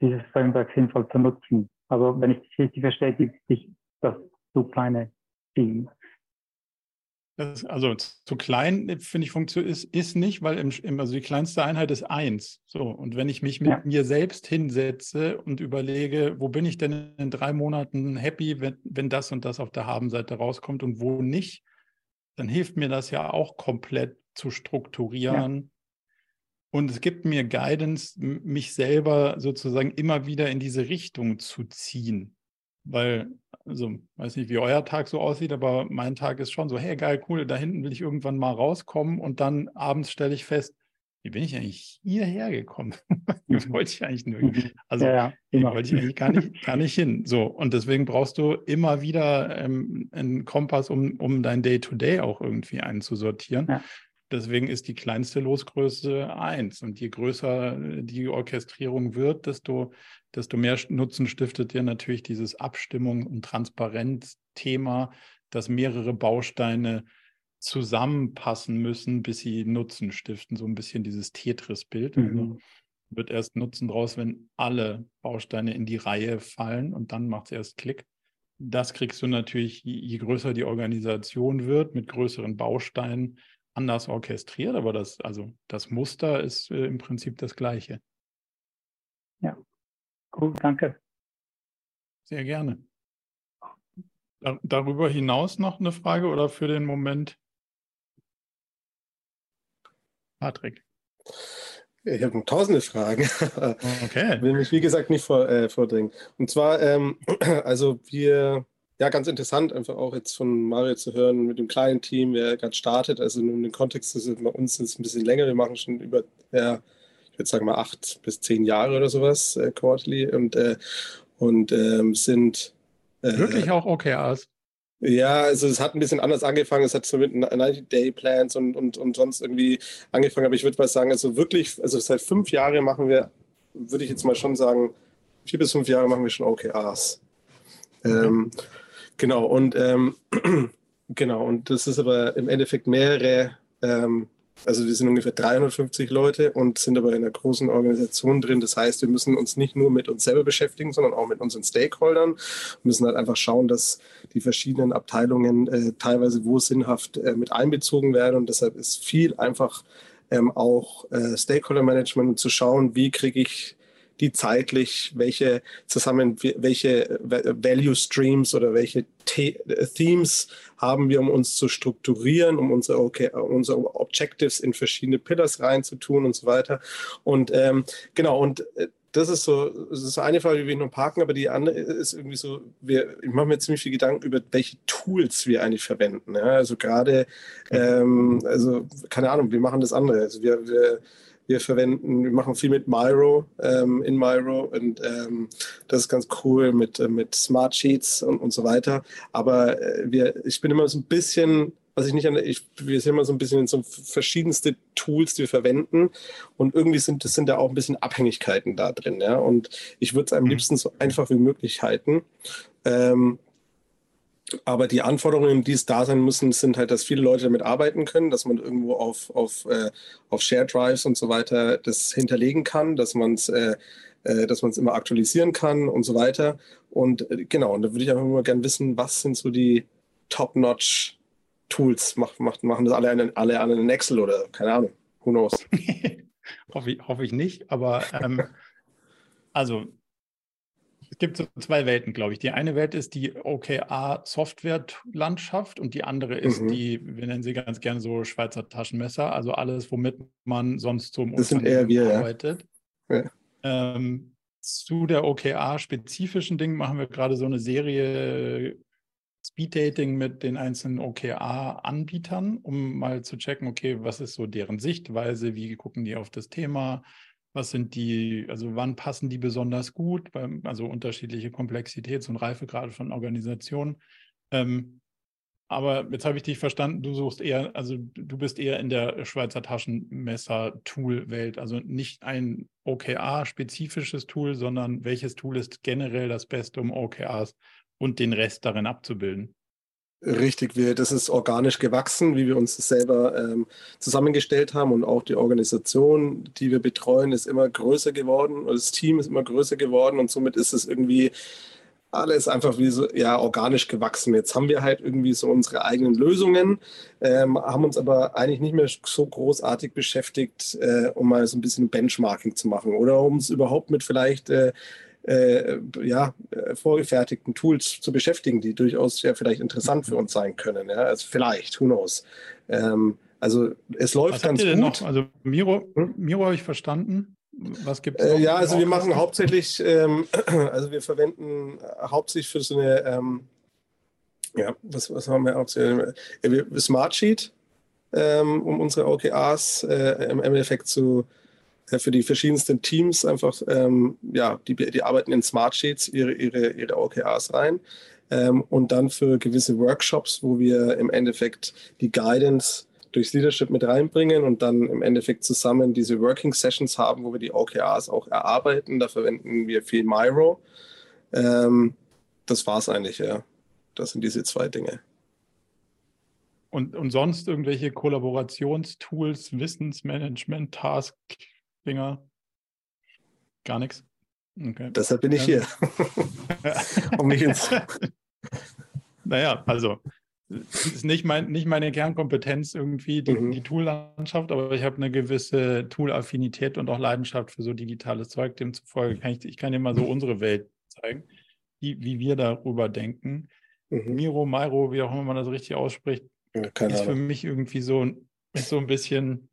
dieses Framework sinnvoll zu nutzen. Also wenn ich das richtig verstehe, gibt es das zu kleine Team. Das, also zu klein, äh, finde ich, ist, ist nicht, weil im, im, also die kleinste Einheit ist eins. So, und wenn ich mich mit ja. mir selbst hinsetze und überlege, wo bin ich denn in drei Monaten happy, wenn, wenn das und das auf der Habenseite rauskommt und wo nicht, dann hilft mir das ja auch komplett zu strukturieren. Ja. Und es gibt mir Guidance, mich selber sozusagen immer wieder in diese Richtung zu ziehen. Weil, also, weiß nicht, wie euer Tag so aussieht, aber mein Tag ist schon so, hey, geil, cool, da hinten will ich irgendwann mal rauskommen und dann abends stelle ich fest, wie bin ich eigentlich hierher gekommen? wie mhm. wollte ich eigentlich nur? Mhm. Also, ja, ja, wollte ich eigentlich gar nicht, gar nicht hin. So, und deswegen brauchst du immer wieder ähm, einen Kompass, um, um dein Day-to-Day -Day auch irgendwie einzusortieren. Ja. Deswegen ist die kleinste Losgröße eins. Und je größer die Orchestrierung wird, desto, desto mehr Nutzen stiftet dir natürlich dieses Abstimmung und Transparenz-Thema, dass mehrere Bausteine zusammenpassen müssen, bis sie Nutzen stiften. So ein bisschen dieses Tetris-Bild. Also mhm. Also wird erst Nutzen draus, wenn alle Bausteine in die Reihe fallen und dann macht es erst Klick. Das kriegst du natürlich, je größer die Organisation wird, mit größeren Bausteinen, anders orchestriert, aber das, also das Muster ist äh, im Prinzip das gleiche. Ja, cool, danke. Sehr gerne. Dar darüber hinaus noch eine Frage oder für den Moment? Patrick. Ich habe tausende Fragen. Okay. Will mich, wie gesagt, nicht vor, äh, vordringen. Und zwar, ähm, also wir ja, ganz interessant, einfach auch jetzt von Mario zu hören mit dem kleinen Team, wer gerade startet. Also nur in den Kontext ist bei uns ist es ein bisschen länger. Wir machen schon über, ja, ich würde sagen mal acht bis zehn Jahre oder sowas, äh, quarterly und, äh, und ähm, sind. Äh, Wirklich auch OKRs? Ja, also es hat ein bisschen anders angefangen. Es hat so mit 90-Day-Plans und, und, und sonst irgendwie angefangen. Aber ich würde mal sagen, also wirklich, also seit fünf Jahren machen wir, würde ich jetzt mal schon sagen, vier bis fünf Jahre machen wir schon OKRs. Ähm, Genau, und ähm, genau, und das ist aber im Endeffekt mehrere, ähm, also wir sind ungefähr 350 Leute und sind aber in einer großen Organisation drin. Das heißt, wir müssen uns nicht nur mit uns selber beschäftigen, sondern auch mit unseren Stakeholdern. Wir müssen halt einfach schauen, dass die verschiedenen Abteilungen äh, teilweise wo sinnhaft äh, mit einbezogen werden. Und deshalb ist viel einfach ähm, auch äh, Stakeholder-Management zu schauen, wie kriege ich die zeitlich, welche zusammen, welche Value Streams oder welche Themes haben wir, um uns zu strukturieren, um unsere, okay, unsere Objectives in verschiedene Pillars reinzutun und so weiter. Und ähm, genau, und äh, das ist so, das ist eine Frage, die wir noch parken, aber die andere ist irgendwie so, wir, ich mache mir ziemlich viel Gedanken über, welche Tools wir eigentlich verwenden. Ja? Also gerade, ähm, also keine Ahnung, wir machen das andere. Also wir, wir wir verwenden, wir machen viel mit Miro, ähm, in Miro und ähm, das ist ganz cool mit, äh, mit Smart Sheets und, und so weiter. Aber äh, wir, ich bin immer so ein bisschen, was ich nicht an, ich, wir sind immer so ein bisschen in so verschiedenste Tools, die wir verwenden und irgendwie sind, das sind da auch ein bisschen Abhängigkeiten da drin, ja. Und ich würde es am mhm. liebsten so einfach wie möglich halten. Ähm, aber die Anforderungen, die es da sein müssen, sind halt, dass viele Leute damit arbeiten können, dass man irgendwo auf, auf, äh, auf Share Drives und so weiter das hinterlegen kann, dass man es äh, äh, dass man es immer aktualisieren kann und so weiter. Und äh, genau, und da würde ich einfach nur gerne wissen, was sind so die Top-Notch Tools? Mach, macht, machen das alle, einen, alle an in Excel oder keine Ahnung, who knows? hoffe, ich, hoffe ich nicht, aber ähm, also Es gibt so zwei Welten, glaube ich. Die eine Welt ist die OKR-Software-Landschaft und die andere ist mhm. die, wir nennen sie ganz gerne so Schweizer Taschenmesser, also alles, womit man sonst zum das Unternehmen wir, arbeitet. Ja. Ähm, zu der OKR-spezifischen Ding machen wir gerade so eine Serie Speeddating mit den einzelnen OKR-Anbietern, um mal zu checken, okay, was ist so deren Sichtweise, wie gucken die auf das Thema, was sind die, also wann passen die besonders gut, also unterschiedliche Komplexitäts- und Reifegrade von Organisationen. Ähm, aber jetzt habe ich dich verstanden, du suchst eher, also du bist eher in der Schweizer Taschenmesser-Tool-Welt, also nicht ein OKR-spezifisches Tool, sondern welches Tool ist generell das Beste, um OKRs und den Rest darin abzubilden. Richtig, wir, das ist organisch gewachsen, wie wir uns selber ähm, zusammengestellt haben. Und auch die Organisation, die wir betreuen, ist immer größer geworden, das Team ist immer größer geworden. Und somit ist es irgendwie alles einfach wie so ja organisch gewachsen. Jetzt haben wir halt irgendwie so unsere eigenen Lösungen, ähm, haben uns aber eigentlich nicht mehr so großartig beschäftigt, äh, um mal so ein bisschen Benchmarking zu machen oder um es überhaupt mit vielleicht äh, äh, ja, äh, vorgefertigten Tools zu beschäftigen, die durchaus ja vielleicht interessant für uns sein können. Ja? Also vielleicht, who knows. Ähm, also es läuft Was ganz gut. Noch? Also Miro, hm? Miro habe ich verstanden. Was gibt es? Äh, ja, also wir machen hauptsächlich, ähm, also wir verwenden hauptsächlich für so eine, ähm, ja, was, was haben wir hauptsächlich? Äh, Smartsheet, ähm, um unsere OKRs äh, im Endeffekt zu, äh, für die verschiedensten Teams einfach, ähm, ja, die, die arbeiten in Smartsheets ihre, ihre, ihre OKRs rein. Ähm, und dann für gewisse Workshops, wo wir im Endeffekt die Guidance durchs Leadership mit reinbringen und dann im Endeffekt zusammen diese Working Sessions haben, wo wir die OKRs auch erarbeiten. Da verwenden wir viel Miro. Ähm, das es eigentlich, ja. Das sind diese zwei Dinge. Und, und sonst irgendwelche Kollaborationstools, Wissensmanagement, Task-Dinger? Gar nichts? Okay. Deshalb bin ich hier. um mich ins. naja, also ist nicht, mein, nicht meine Kernkompetenz irgendwie, die, mhm. die Tool-Landschaft, aber ich habe eine gewisse Tool-Affinität und auch Leidenschaft für so digitales Zeug. Demzufolge kann ich, ich kann dir mal so unsere Welt zeigen, wie, wie wir darüber denken. Mhm. Miro, Mairo, wie auch immer man das richtig ausspricht, ja, ist für mich irgendwie so, ist so ein bisschen,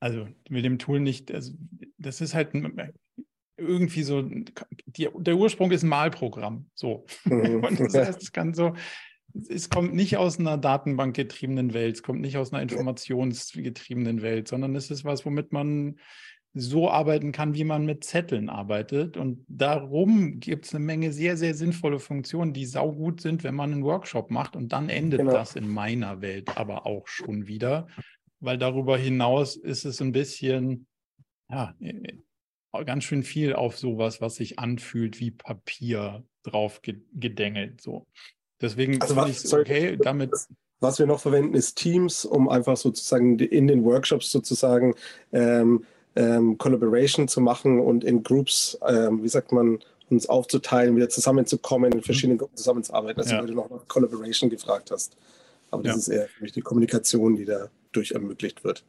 also mit dem Tool nicht, also das ist halt irgendwie so, die, der Ursprung ist ein Malprogramm. So. Mhm. Und das heißt, es kann so, es kommt nicht aus einer datenbankgetriebenen Welt, es kommt nicht aus einer informationsgetriebenen Welt, sondern es ist was, womit man so arbeiten kann, wie man mit Zetteln arbeitet. Und darum gibt es eine Menge sehr, sehr sinnvolle Funktionen, die saugut sind, wenn man einen Workshop macht. Und dann endet genau. das in meiner Welt aber auch schon wieder, weil darüber hinaus ist es ein bisschen, ja, äh, ganz schön viel auf sowas, was sich anfühlt wie Papier drauf gedengelt. So. Deswegen also was, ich okay, damit. Was wir noch verwenden, ist Teams, um einfach sozusagen in den Workshops sozusagen ähm, ähm, Collaboration zu machen und in Groups, ähm, wie sagt man, uns aufzuteilen, wieder zusammenzukommen, in verschiedenen mhm. Gruppen zusammenzuarbeiten. Also ja. weil du noch nach Collaboration gefragt hast. Aber das ja. ist eher für mich die Kommunikation, die dadurch ermöglicht wird.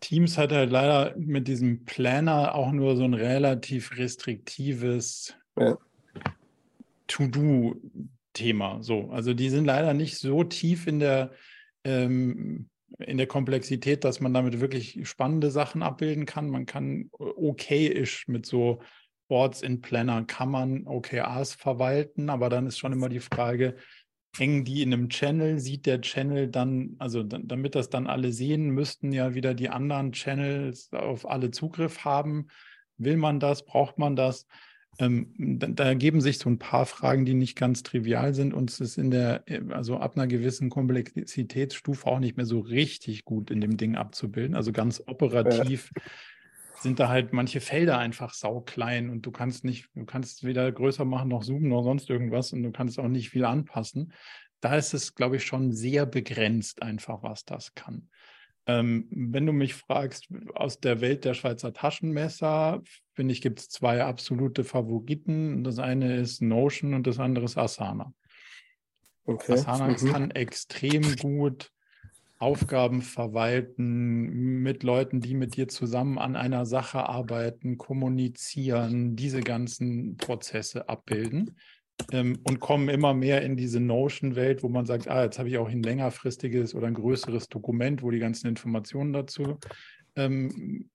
Teams hat halt leider mit diesem Planner auch nur so ein relativ restriktives ja. To-Do-Thema. So, also die sind leider nicht so tief in der ähm, in der Komplexität, dass man damit wirklich spannende Sachen abbilden kann. Man kann okay-ish mit so Boards in Planner kann man OKRs verwalten, aber dann ist schon immer die Frage, hängen die in einem Channel? Sieht der Channel dann, also damit das dann alle sehen, müssten ja wieder die anderen Channels auf alle Zugriff haben. Will man das? Braucht man das? Ähm, da, da, ergeben sich so ein paar Fragen, die nicht ganz trivial sind und es ist in der, also ab einer gewissen Komplexitätsstufe auch nicht mehr so richtig gut in dem Ding abzubilden. Also ganz operativ. Sind da halt manche Felder einfach sauklein und du kannst nicht, du kannst weder größer machen noch zoomen noch sonst irgendwas und du kannst auch nicht viel anpassen. Da ist es, glaube ich, schon sehr begrenzt einfach, was das kann. Ähm, wenn du mich fragst, aus der Welt der Schweizer Taschenmesser, finde ich, gibt es zwei absolute Favoriten. Das eine ist Notion und das andere ist Asana. Okay. Asana mhm. kann extrem gut Aufgaben verwalten, mit Leuten, die mit dir zusammen an einer Sache arbeiten, kommunizieren, diese ganzen Prozesse abbilden ähm, und kommen immer mehr in diese Notion-Welt, wo man sagt, ah, jetzt habe ich auch ein längerfristiges oder ein größeres Dokument, wo die ganzen Informationen dazu ähm,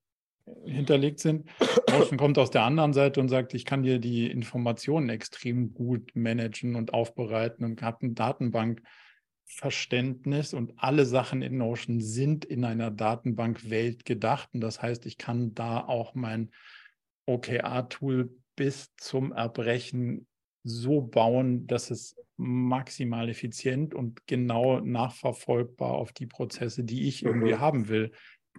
hinterlegt sind. Notion kommt aus der anderen Seite und sagt, ich kann dir die Informationen extrem gut managen und aufbereiten und habe eine Datenbankverständnis und alle Sachen in Notion sind in einer Datenbankwelt gedacht. Und das heißt, ich kann da auch mein OKR-Tool bis zum Erbrechen so bauen, dass es maximal effizient und genau nachverfolgbar auf die Prozesse, die ich irgendwie mhm. haben will,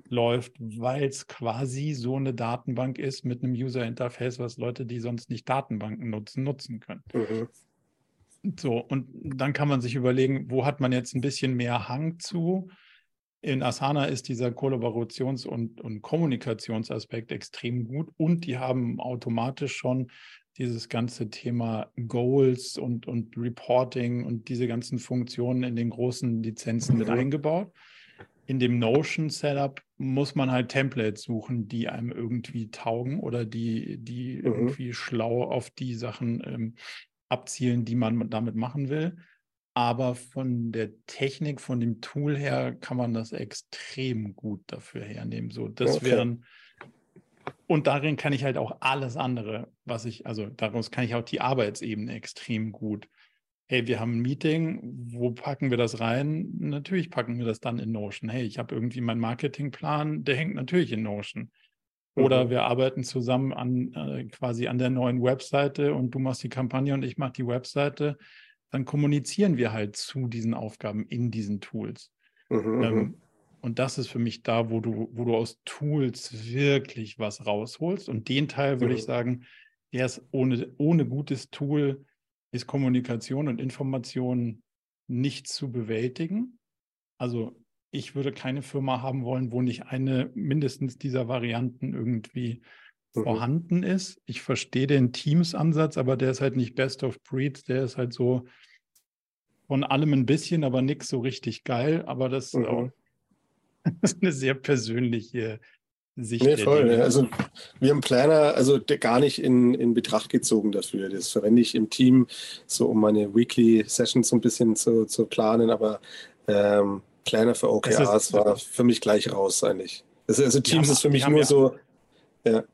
läuft, weil es quasi so eine Datenbank ist mit einem User-Interface, was Leute, die sonst nicht Datenbanken nutzen, nutzen können. Mhm. So, und dann kann man sich überlegen, wo hat man jetzt ein bisschen mehr Hang zu? In Asana ist dieser Kollaborations- und, und Kommunikationsaspekt extrem gut und die haben automatisch schon dieses ganze Thema Goals und, und Reporting und diese ganzen Funktionen in den großen Lizenzen mhm. mit eingebaut in dem Notion-Setup muss man halt Templates suchen, die einem irgendwie taugen oder die, die mhm. irgendwie schlau auf die Sachen ähm, abzielen, die man damit machen will. Aber von der Technik, von dem Tool her, kann man das extrem gut dafür hernehmen. So, das okay. wären, und darin kann ich halt auch alles andere, was ich, also daraus kann ich auch die Arbeitsebene extrem gut hey, wir haben ein Meeting, wo packen wir das rein? Natürlich packen wir das dann in Notion. Hey, ich habe irgendwie meinen Marketingplan, der hängt natürlich in Notion. Oder mhm. wir arbeiten zusammen an äh, quasi an der neuen Webseite und du machst die Kampagne und ich mache die Webseite. Dann kommunizieren wir halt zu diesen Aufgaben in diesen Tools. Mhm. Ähm, mhm. und das ist für mich da, wo du, wo du aus Tools wirklich was rausholst. Und den Teil würde mhm. ich sagen, der ist ohne, ohne gutes Tool ist Kommunikation und Information nicht zu bewältigen. Also ich würde keine Firma haben wollen, wo nicht eine mindestens dieser Varianten irgendwie mhm. vorhanden ist. Ich verstehe den Teams-Ansatz, aber der ist halt nicht Best of Breeds, der ist halt so von allem ein bisschen, aber nichts so richtig geil. Aber das, mhm. auch, das ist eine sehr persönliche Sicht. Nee, voll. Ja. Also wir haben Planner, also gar nicht in, in Betracht gezogen dafür. Das verwende ich im Team, so um meine Weekly Sessions so ein bisschen zu, zu planen, aber ähm, Planner für OKRs ist, war für mich gleich raus eigentlich. Also, also Teams haben, ist für mich nur ja, so, ja.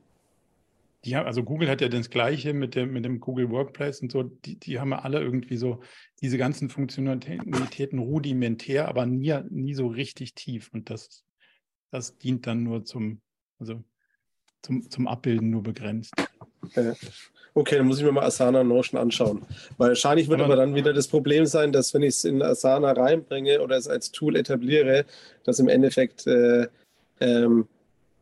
Die haben, also Google hat ja das Gleiche mit dem, mit dem Google Workplace und so, die, die haben ja alle irgendwie so diese ganzen Funktionalitäten rudimentär, aber nie, nie so richtig tief. Und das, das dient dann nur zum also zum, zum Abbilden nur begrenzt. Okay, dann muss ich mir mal Asana Notion anschauen. Weil wahrscheinlich wird aber, aber dann wieder das Problem sein, dass wenn ich es in Asana reinbringe oder es als Tool etabliere, dass im Endeffekt äh, ähm,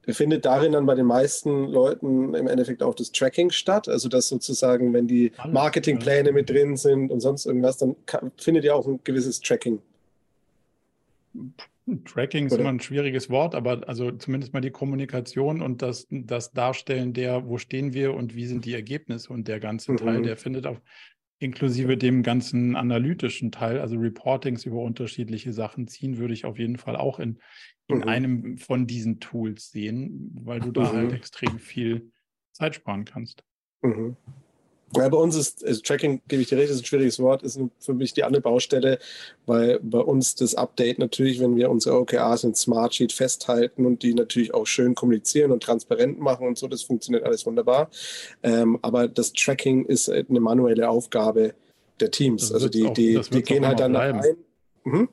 findet darin dann bei den meisten Leuten im Endeffekt auch das Tracking statt. Also dass sozusagen, wenn die Marketingpläne mit drin sind und sonst irgendwas, dann kann, findet ja auch ein gewisses Tracking. Tracking ist Oder? immer ein schwieriges Wort, aber also zumindest mal die Kommunikation und das, das Darstellen der, wo stehen wir und wie sind die Ergebnisse und der ganze mhm. Teil, der findet auch inklusive dem ganzen analytischen Teil, also Reportings über unterschiedliche Sachen ziehen, würde ich auf jeden Fall auch in, in mhm. einem von diesen Tools sehen, weil du da mhm. halt extrem viel Zeit sparen kannst. Ja, bei uns ist also Tracking, gebe ich dir recht, ist ein schwieriges Wort, ist für mich die andere Baustelle, weil bei uns das Update natürlich, wenn wir unsere OKRs in Smartsheet festhalten und die natürlich auch schön kommunizieren und transparent machen und so, das funktioniert alles wunderbar. Ähm, aber das Tracking ist eine manuelle Aufgabe der Teams. Also die, auch, die, die gehen halt dann bleiben. ein. Mhm.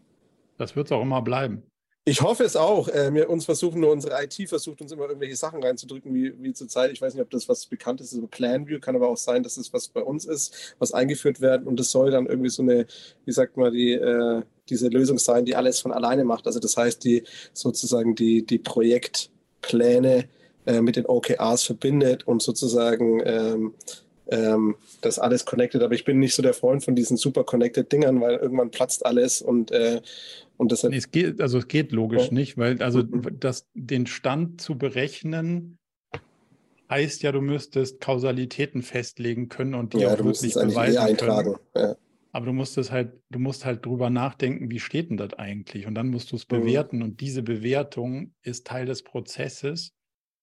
Das wird es auch immer bleiben. Ich hoffe es auch. Äh, wir uns versuchen nur, unsere IT versucht uns immer irgendwelche Sachen reinzudrücken, wie, wie zurzeit. Ich weiß nicht, ob das was bekannt ist, so Planview, kann aber auch sein, dass es was bei uns ist, was eingeführt wird und das soll dann irgendwie so eine, wie sagt man, die, äh, diese Lösung sein, die alles von alleine macht. Also das heißt, die sozusagen die, die Projektpläne äh, mit den OKRs verbindet und sozusagen ähm, ähm, das alles connected. Aber ich bin nicht so der Freund von diesen super connected Dingern, weil irgendwann platzt alles und äh, und deshalb, nee, es geht, also es geht logisch ja. nicht, weil also mhm. das, den Stand zu berechnen heißt ja, du müsstest Kausalitäten festlegen können und die ja, auch wirklich beweisen eintragen. Ja. Aber du musst es halt, du musst halt drüber nachdenken, wie steht denn das eigentlich? Und dann musst du es mhm. bewerten. Und diese Bewertung ist Teil des Prozesses.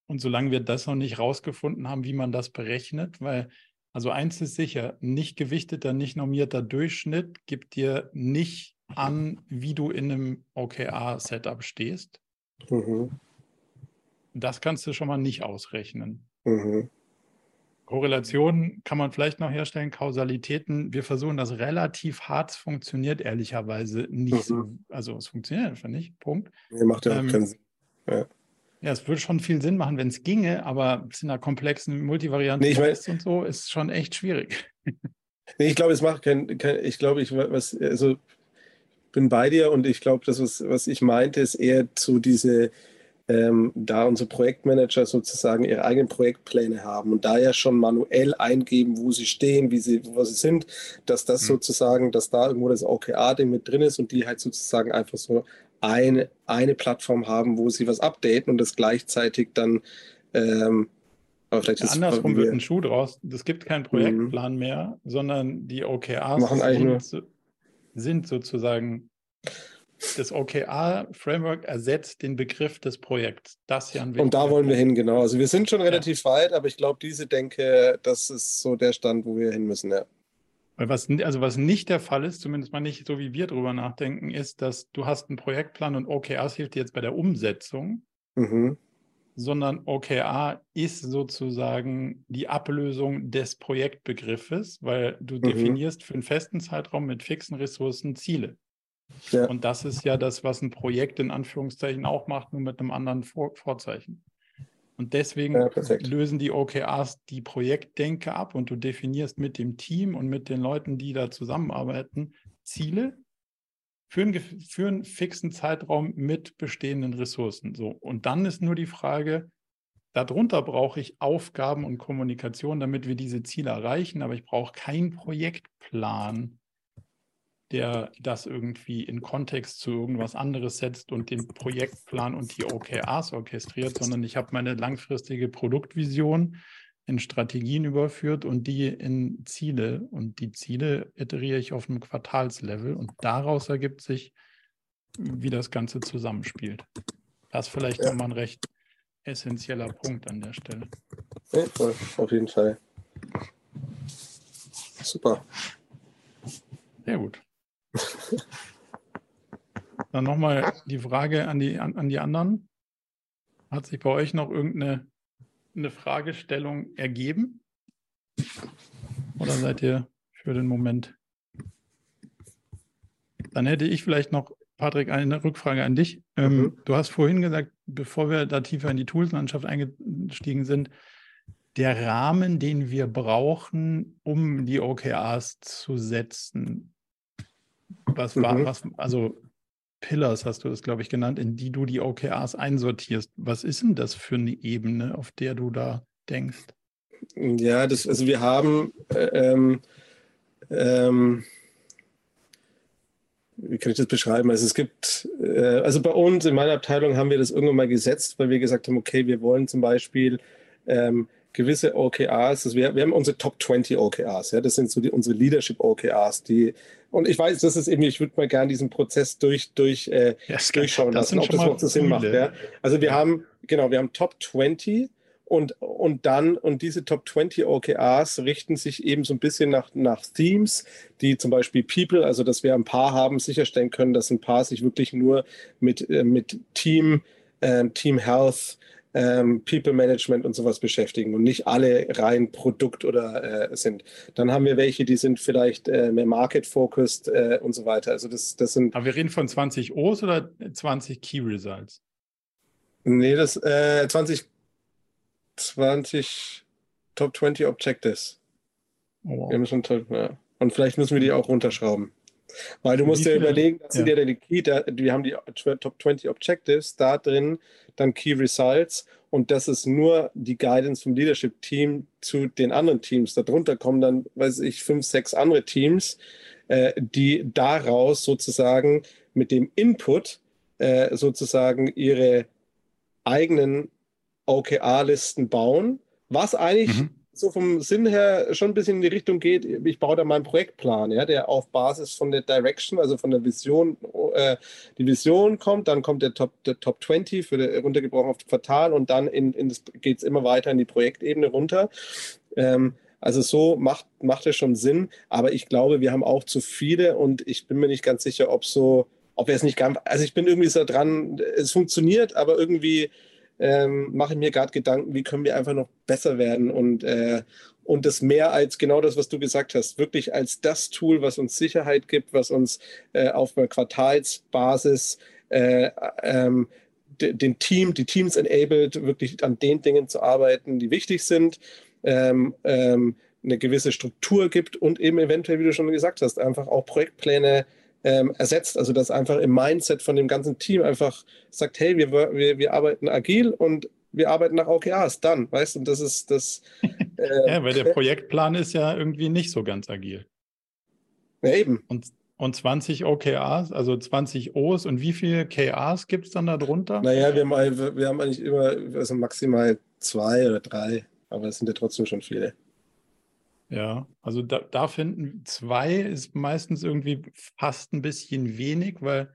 Und solange wir das noch nicht rausgefunden haben, wie man das berechnet, weil, also eins ist sicher, nicht gewichteter, nicht normierter Durchschnitt gibt dir nicht an, wie du in einem OKR-Setup stehst. Mhm. Das kannst du schon mal nicht ausrechnen. Mhm. Korrelationen kann man vielleicht noch herstellen, Kausalitäten. Wir versuchen das relativ hart. Es funktioniert ehrlicherweise nicht mhm. so. Also es funktioniert einfach nicht. Punkt. Nee, macht ja ähm, keinen Sinn. Ja. Ja. es würde schon viel Sinn machen, wenn es ginge, aber es in einer komplexen Multivarianten nee, ich mein, und so ist schon echt schwierig. Nee, ich glaube, es macht kein, kein ich glaube, ich was, also bin bei dir und ich glaube, das, was, was ich meinte, ist eher zu diese ähm, da unsere Projektmanager sozusagen ihre eigenen Projektpläne haben und da ja schon manuell eingeben, wo sie stehen, wie sie, wo sie sind, dass das mhm. sozusagen, dass da irgendwo das OKR-Ding mit drin ist und die halt sozusagen einfach so eine, eine Plattform haben, wo sie was updaten und das gleichzeitig dann ähm, aber vielleicht ja, ist andersrum wird ein Schuh draus. Es gibt keinen Projektplan mhm. mehr, sondern die OKRs sind, sind sozusagen das OKR-Framework ersetzt den Begriff des Projekts. Das ein Und da wollen wir hin, genau. Also wir sind schon relativ ja. weit, aber ich glaube, diese Denke, das ist so der Stand, wo wir hin müssen, ja. Was, also was nicht der Fall ist, zumindest mal nicht so wie wir drüber nachdenken, ist, dass du hast einen Projektplan und OKRs hilft dir jetzt bei der Umsetzung, mhm. sondern OKR ist sozusagen die Ablösung des Projektbegriffes, weil du mhm. definierst für einen festen Zeitraum mit fixen Ressourcen Ziele. Ja. Und das ist ja das, was ein Projekt in Anführungszeichen auch macht, nur mit einem anderen Vor Vorzeichen. Und deswegen ja, lösen die OKRs die Projektdenke ab und du definierst mit dem Team und mit den Leuten, die da zusammenarbeiten, Ziele für einen, für einen fixen Zeitraum mit bestehenden Ressourcen. So. Und dann ist nur die Frage, darunter brauche ich Aufgaben und Kommunikation, damit wir diese Ziele erreichen, aber ich brauche keinen Projektplan der das irgendwie in Kontext zu irgendwas anderes setzt und den Projektplan und die OKRs orchestriert, sondern ich habe meine langfristige Produktvision in Strategien überführt und die in Ziele. Und die Ziele iteriere ich auf einem Quartalslevel und daraus ergibt sich, wie das Ganze zusammenspielt. Das ist vielleicht ja. nochmal ein recht essentieller Punkt an der Stelle. Ja, auf jeden Fall. Super. Sehr gut. Dann nochmal die Frage an die, an, an, die anderen. Hat sich bei euch noch irgendeine eine Fragestellung ergeben? Oder seid ihr für den Moment? Dann hätte ich vielleicht noch, Patrick, eine Rückfrage an dich. Ähm, mhm. Du hast vorhin gesagt, bevor wir da tiefer in die Toolslandschaft eingestiegen sind, der Rahmen, den wir brauchen, um die OKRs zu setzen, was war, mhm. was, also Pillars hast du das, glaube ich, genannt, in die du die OKRs einsortierst. Was ist denn das für eine Ebene, auf der du da denkst? Ja, das, also wir haben, äh, ähm, ähm, wie kann ich das beschreiben? Also es gibt, äh, also bei uns in meiner Abteilung haben wir das irgendwann mal gesetzt, weil wir gesagt haben, okay, wir wollen zum Beispiel ähm, gewisse OKRs, also wir, wir haben unsere Top 20 OKRs, ja, das sind so die, unsere Leadership OKRs, die und ich weiß, das ist eben, ich würde mal gerne diesen Prozess durch, durch, äh, ja, durchschauen lassen, ob das noch so Sinn macht. Ja. Also wir ja. haben, genau, wir haben Top 20 und, und dann, und diese Top 20 OKRs richten sich eben so ein bisschen nach, nach Themes, die zum Beispiel People, also dass wir ein paar haben, sicherstellen können, dass ein paar sich wirklich nur mit, äh, mit Team, äh, Team Health, ähm, People Management und sowas beschäftigen und nicht alle rein Produkt oder äh, sind. Dann haben wir welche, die sind vielleicht äh, mehr Market-focused äh, und so weiter. Also das, das sind. Aber wir reden von 20 O's oder 20 Key Results? Nee, das äh, 20, 20 Top 20 Objectives. Oh, wow. Wir müssen, ja. Und vielleicht müssen wir die auch runterschrauben. Weil du musst dir überlegen, das sind ja. die Key, da, wir haben die Top 20 Objectives, da drin dann Key Results und das ist nur die Guidance vom Leadership Team zu den anderen Teams. Darunter kommen dann, weiß ich, fünf, sechs andere Teams, äh, die daraus sozusagen mit dem Input äh, sozusagen ihre eigenen OKR-Listen bauen, was eigentlich mhm so vom Sinn her schon ein bisschen in die Richtung geht, ich baue da meinen Projektplan, ja, der auf Basis von der Direction, also von der Vision, äh, die Vision kommt, dann kommt der Top, der Top 20 für der, runtergebrochen auf Quartal und dann in, in geht es immer weiter in die Projektebene runter. Ähm, also so macht, macht es schon Sinn, aber ich glaube, wir haben auch zu viele und ich bin mir nicht ganz sicher, ob so, ob wir es nicht ganz, also ich bin irgendwie so dran, es funktioniert, aber irgendwie ähm, mache ich mir gerade Gedanken, wie können wir einfach noch besser werden und, äh, und das mehr als genau das, was du gesagt hast, wirklich als das Tool, was uns Sicherheit gibt, was uns äh, auf einer Quartalsbasis äh, ähm, den Team, die Teams enabled, wirklich an den Dingen zu arbeiten, die wichtig sind, ähm, ähm, eine gewisse Struktur gibt und eben eventuell, wie du schon gesagt hast, einfach auch Projektpläne ähm, ersetzt. Also dass einfach im Mindset von dem ganzen Team einfach sagt, hey, wir, wir, wir arbeiten agil und wir arbeiten nach OKRs, dann, weißt du, und das ist das. Äh, ja, weil der Projektplan ist ja irgendwie nicht so ganz agil. Ja, eben. Und, und 20 OKRs, also 20 O's und wie viele KRs gibt es dann da drunter? Naja, wir haben, wir haben eigentlich immer also maximal zwei oder drei, aber es sind ja trotzdem schon viele. Ja, also da, da finden zwei ist meistens irgendwie fast ein bisschen wenig, weil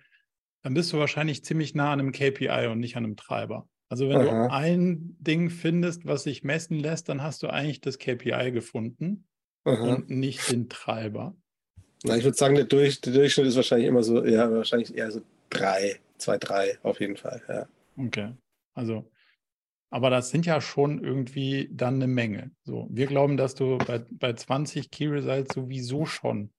dann bist du wahrscheinlich ziemlich nah an einem KPI und nicht an einem Treiber. Also wenn Aha. du ein Ding findest, was sich messen lässt, dann hast du eigentlich das KPI gefunden Aha. und nicht den Treiber. Na, ich würde sagen, der, Durch, der, Durchschnitt ist wahrscheinlich immer so, ja, wahrscheinlich eher so drei, zwei, drei auf jeden Fall, ja. Okay. Also aber das sind ja schon irgendwie dann eine Menge. So, wir glauben, dass du bei, bei 20 Key Results sowieso schon,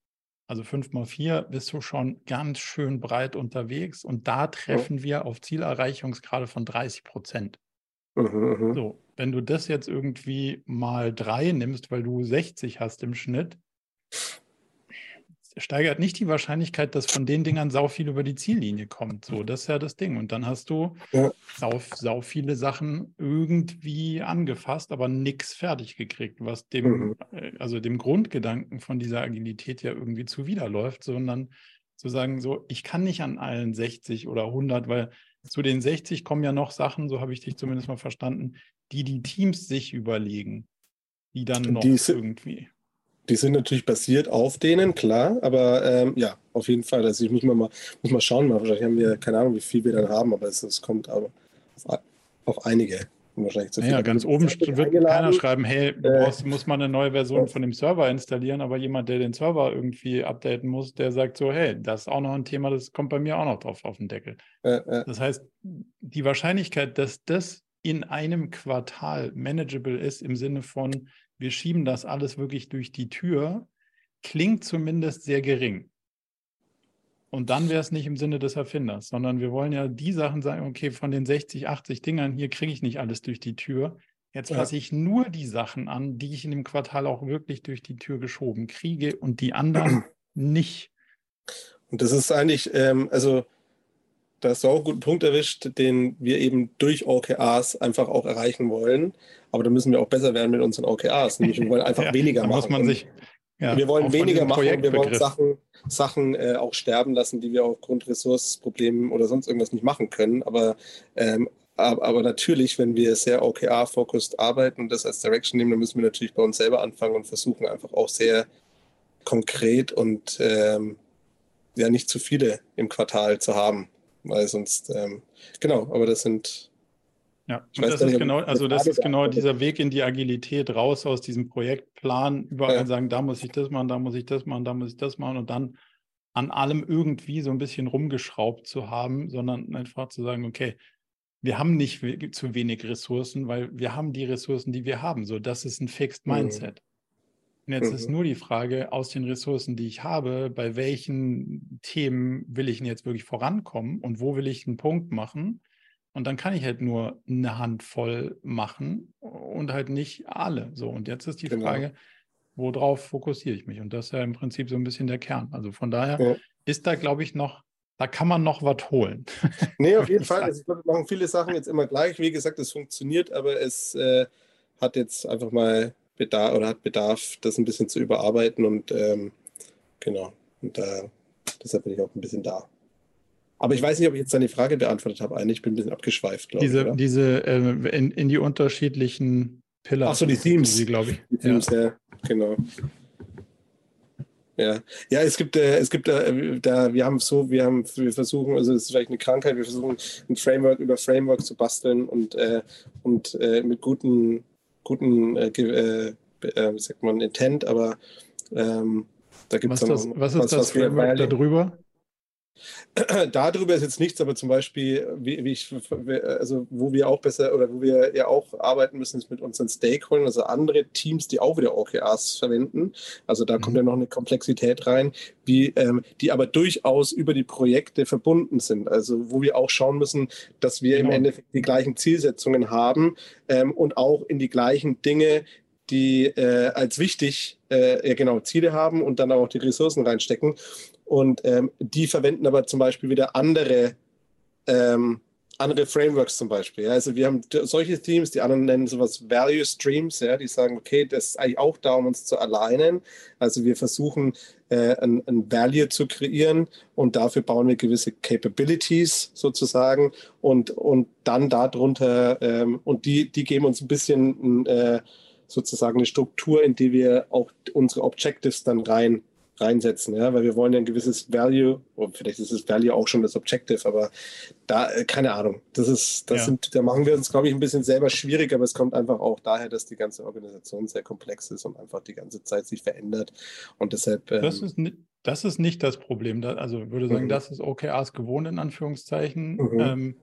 also 5 mal 4, bist du schon ganz schön breit unterwegs und da treffen ja. wir auf Zielerreichungsgrade von 30 Prozent. Mhm, mhm, so, wenn du das jetzt irgendwie mal drei nimmst, weil du 60 hast im Schnitt, steigert nicht die Wahrscheinlichkeit, dass von den Dingern sau viel über die Ziellinie kommt. So, das ist ja das Ding. Und dann hast du ja. sau, sau viele Sachen irgendwie angefasst, aber nichts fertig gekriegt, was dem, mhm. Äh, also dem Grundgedanken von dieser Agilität ja irgendwie zuwiderläuft, sondern zu sagen, so, ich kann nicht an allen 60 oder 100, weil zu den 60 kommen ja noch Sachen, so habe ich dich zumindest mal verstanden, die die Teams sich überlegen, die dann noch die irgendwie die sind natürlich basiert auf denen, klar, aber ähm, ja, auf jeden Fall. Also ich muss mal, muss mal schauen, wahrscheinlich haben wir, keine Ahnung, wie viel wir dann haben, aber es, es kommt aber auf, auf einige. Wahrscheinlich zu viel. Ja, ganz oben wird keiner schreiben, hey, du äh, muss man eine neue Version von dem Server installieren, aber jemand, der den Server irgendwie updaten muss, der sagt so, hey, das ist auch noch ein Thema, das kommt bei mir auch noch drauf auf den Deckel. Äh, äh. Das heißt, die Wahrscheinlichkeit, dass das in einem Quartal manageable ist, im Sinne von, wir schieben das alles wirklich durch die Tür, klingt zumindest sehr gering. Und dann wäre es nicht im Sinne des Erfinders, sondern wir wollen ja die Sachen sagen, okay, von den 60, 80 Dingern hier kriege ich nicht alles durch die Tür. Jetzt ja. ich nur die Sachen an, die ich in dem Quartal auch wirklich durch die Tür geschoben kriege und die anderen nicht. Und das ist eigentlich, ähm, also da hast du auch einen guten Punkt erwischt, den wir eben durch OKRs einfach auch erreichen wollen. Aber da müssen wir auch besser werden mit unseren OKRs. Nämlich wir wollen einfach ja, weniger machen. Muss man sich, ja, wir wollen weniger machen. Wir wollen Sachen, Sachen äh, auch sterben lassen, die wir aufgrund Ressourcenproblemen oder sonst irgendwas nicht machen können. Aber, ähm, aber, aber, natürlich, wenn wir sehr OKR-focused arbeiten und das als Direction nehmen, dann müssen wir natürlich bei uns selber anfangen und versuchen einfach auch sehr konkret und ähm, ja nicht zu viele im Quartal zu haben weil sonst, ähm, genau, aber das sind. Ja, und das ist genau, also das ist genau dieser Weg in die Agilität, raus aus diesem Projektplan, überall ja. sagen, da muss ich das machen, da muss ich das machen, da muss ich das machen und dann an allem irgendwie so ein bisschen rumgeschraubt zu haben, sondern einfach zu sagen, okay, wir haben nicht zu wenig Ressourcen, weil wir haben die Ressourcen, die wir haben. So, das ist ein Fixed mhm. Mindset. Und jetzt mhm. ist nur die Frage, aus den Ressourcen, die ich habe, bei welchen Themen will ich denn jetzt wirklich vorankommen und wo will ich einen Punkt machen? Und dann kann ich halt nur eine Handvoll machen und halt nicht alle. So, und jetzt ist die genau. Frage, worauf fokussiere ich mich? Und das ist ja im Prinzip so ein bisschen der Kern. Also von daher ja. ist da, glaube ich, noch, da kann man noch was holen. Nee, auf jeden Fall. Also ich glaube, wir machen viele Sachen jetzt immer gleich. Wie gesagt, es funktioniert, aber es äh, hat jetzt einfach mal Bedarf oder hat Bedarf, das ein bisschen zu überarbeiten und ähm, genau. Und äh, deshalb bin ich auch ein bisschen da. Aber ich weiß nicht, ob ich jetzt deine Frage beantwortet habe. Eigentlich bin ich ein bisschen abgeschweift, glaube diese, ich. Oder? Diese äh, in, in die unterschiedlichen Pillar. Achso, die Themes, glaube ich. Die Themes, ja. ja, genau. Ja, ja, es gibt, äh, es gibt äh, da, wir haben so, wir haben, wir versuchen, also es ist vielleicht eine Krankheit, wir versuchen ein Framework über Framework zu basteln und, äh, und äh, mit guten, guten, äh, äh, wie sagt man, Intent, aber ähm, da gibt es was, das, was ist was, das was Framework darüber? Darüber ist jetzt nichts, aber zum Beispiel, wie, wie ich, also wo wir auch besser oder wo wir ja auch arbeiten müssen, ist mit unseren Stakeholdern, also andere Teams, die auch wieder OKRs verwenden. Also da mhm. kommt ja noch eine Komplexität rein, wie, ähm, die aber durchaus über die Projekte verbunden sind. Also wo wir auch schauen müssen, dass wir genau. im Endeffekt die gleichen Zielsetzungen haben ähm, und auch in die gleichen Dinge die äh, als wichtig äh, ja, genau Ziele haben und dann auch die Ressourcen reinstecken. Und ähm, die verwenden aber zum Beispiel wieder andere, ähm, andere Frameworks zum Beispiel. Ja? Also wir haben solche Teams, die anderen nennen sowas Value Streams, ja? die sagen, okay, das ist eigentlich auch da, um uns zu alignen. Also wir versuchen, äh, ein, ein Value zu kreieren und dafür bauen wir gewisse Capabilities sozusagen und, und dann darunter, ähm, und die, die geben uns ein bisschen äh, sozusagen eine Struktur, in die wir auch unsere Objectives dann rein reinsetzen, ja, weil wir wollen ja ein gewisses Value, oder vielleicht ist das Value auch schon das Objective, aber da, äh, keine Ahnung, das ist, das ja. sind, da machen wir uns, glaube ich, ein bisschen selber schwierig, aber es kommt einfach auch daher, dass die ganze Organisation sehr komplex ist und einfach die ganze Zeit sich verändert und deshalb. Ähm, das, ist nicht, das ist nicht das Problem, also ich würde sagen, mhm. das ist OKRs gewohnt in Anführungszeichen. Mhm. Ähm,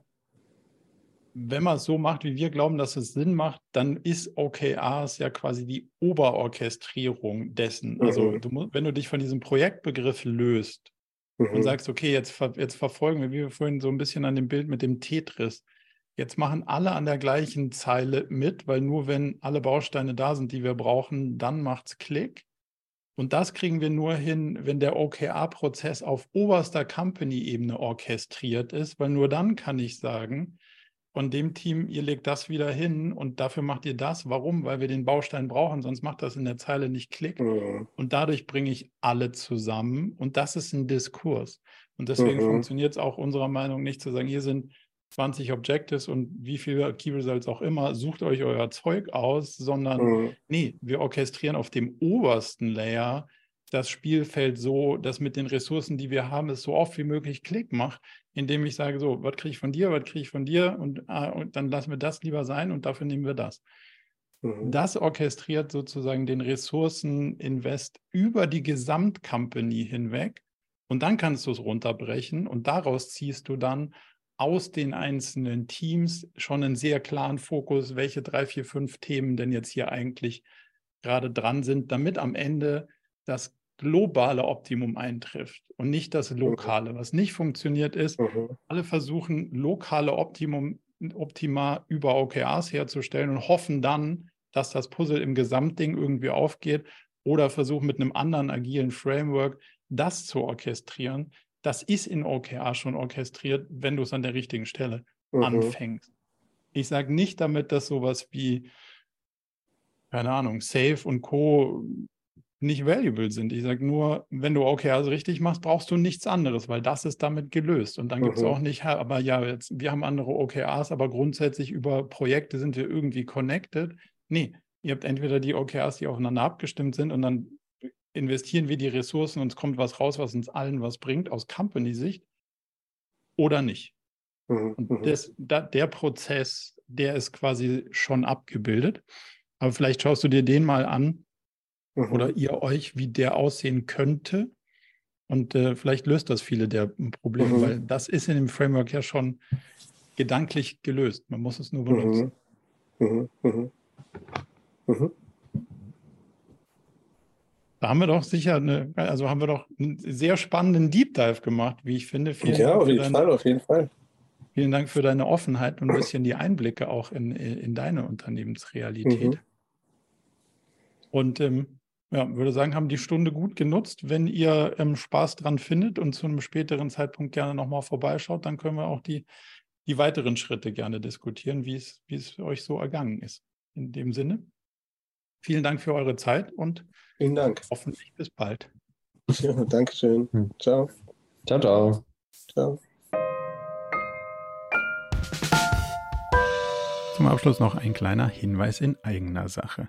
wenn man es so macht, wie wir glauben, dass es Sinn macht, dann ist OKRs ja quasi die Oberorchestrierung dessen. Also mhm. Also du musst, wenn du dich von diesem Projektbegriff löst mhm. und sagst, okay, jetzt, jetzt verfolgen wir, wie wir vorhin so ein bisschen an dem Bild mit dem Tetris, jetzt machen alle an der gleichen Zeile mit, weil nur wenn alle Bausteine da sind, die wir brauchen, dann macht es Klick. Und das kriegen wir nur hin, wenn der OKR-Prozess auf oberster Company-Ebene orchestriert ist, weil nur dann kann ich sagen, von dem Team, ihr legt das wieder hin und dafür macht ihr das. Warum? Weil wir den Baustein brauchen, sonst macht das in der Zeile nicht Klick. Mhm. Und dadurch bringe ich alle zusammen und das ist ein Diskurs. Und deswegen mhm. funktioniert es auch unserer Meinung nicht zu sagen, hier sind 20 Objectives und wie viele Key Results auch immer, sucht euch euer Zeug aus, sondern mhm. nee, wir orchestrieren auf dem obersten Layer das Spielfeld so, dass mit den Ressourcen, die wir haben, es so oft wie möglich Klick macht, indem ich sage, so, was kriege ich von dir, was kriege ich von dir und, ah, und dann lassen wir das lieber sein und dafür nehmen wir das. Mhm. Das orchestriert sozusagen den Ressourceninvest über die Gesamtcompany hinweg und dann kannst du es runterbrechen und daraus ziehst du dann aus den einzelnen Teams schon einen sehr klaren Fokus, welche drei, vier, fünf Themen denn jetzt hier eigentlich gerade dran sind, damit am Ende das globale Optimum eintrifft und nicht das mhm. lokale. Was nicht funktioniert ist, mhm. alle versuchen lokale Optimum, Optima über OKRs herzustellen und hoffen dann, dass das Puzzle im Gesamtding irgendwie aufgeht oder versuchen mit einem anderen agilen Framework das zu orchestrieren. Das ist in OKR schon orchestriert, wenn du es an der richtigen Stelle mhm. anfängst. Ich sage nicht damit, dass sowas wie, keine Ahnung, Safe und Co nicht valuable sind. Ich sage nur, wenn du OKRs richtig machst, brauchst du nichts anderes, weil das ist damit gelöst. Und dann gibt es mhm. auch nicht, aber ja, jetzt, wir haben andere OKRs, aber grundsätzlich über Projekte sind wir irgendwie connected. Nee, ihr habt entweder die OKRs, die aufeinander abgestimmt sind und dann investieren wir die Ressourcen und es kommt was raus, was uns allen was bringt aus Company-Sicht oder nicht. Mhm. Und mhm. das, da, der Prozess, der ist quasi schon abgebildet. Aber vielleicht schaust du dir den mal an mhm. oder ihr euch, wie der aussehen könnte. Und äh, vielleicht löst das viele der Probleme, mhm. weil das ist in dem Framework ja schon gedanklich gelöst. Man muss es nur benutzen. Mhm. mhm. mhm. Da haben wir doch sicher eine, also haben wir doch einen sehr spannenden Deep Dive gemacht, wie ich finde. Vielen ja, Dank auf jeden deine, Fall, auf jeden Fall. Vielen Dank für deine Offenheit und ein bisschen die Einblicke auch in, in deine Unternehmensrealität. Mhm. Und ähm, ja, würde sagen, haben die Stunde gut genutzt. Wenn ihr ähm, Spaß dran findet und zu einem späteren Zeitpunkt gerne nochmal vorbeischaut, dann können wir auch die, die weiteren Schritte gerne diskutieren, wie es, wie es euch so ergangen ist. In dem Sinne, vielen Dank für eure Zeit und vielen Dank. hoffentlich bis bald. Ja, Dankeschön. Hm. Ciao. Ciao, ciao. Ciao. zum Abschluss noch ein kleiner Hinweis in eigener Sache.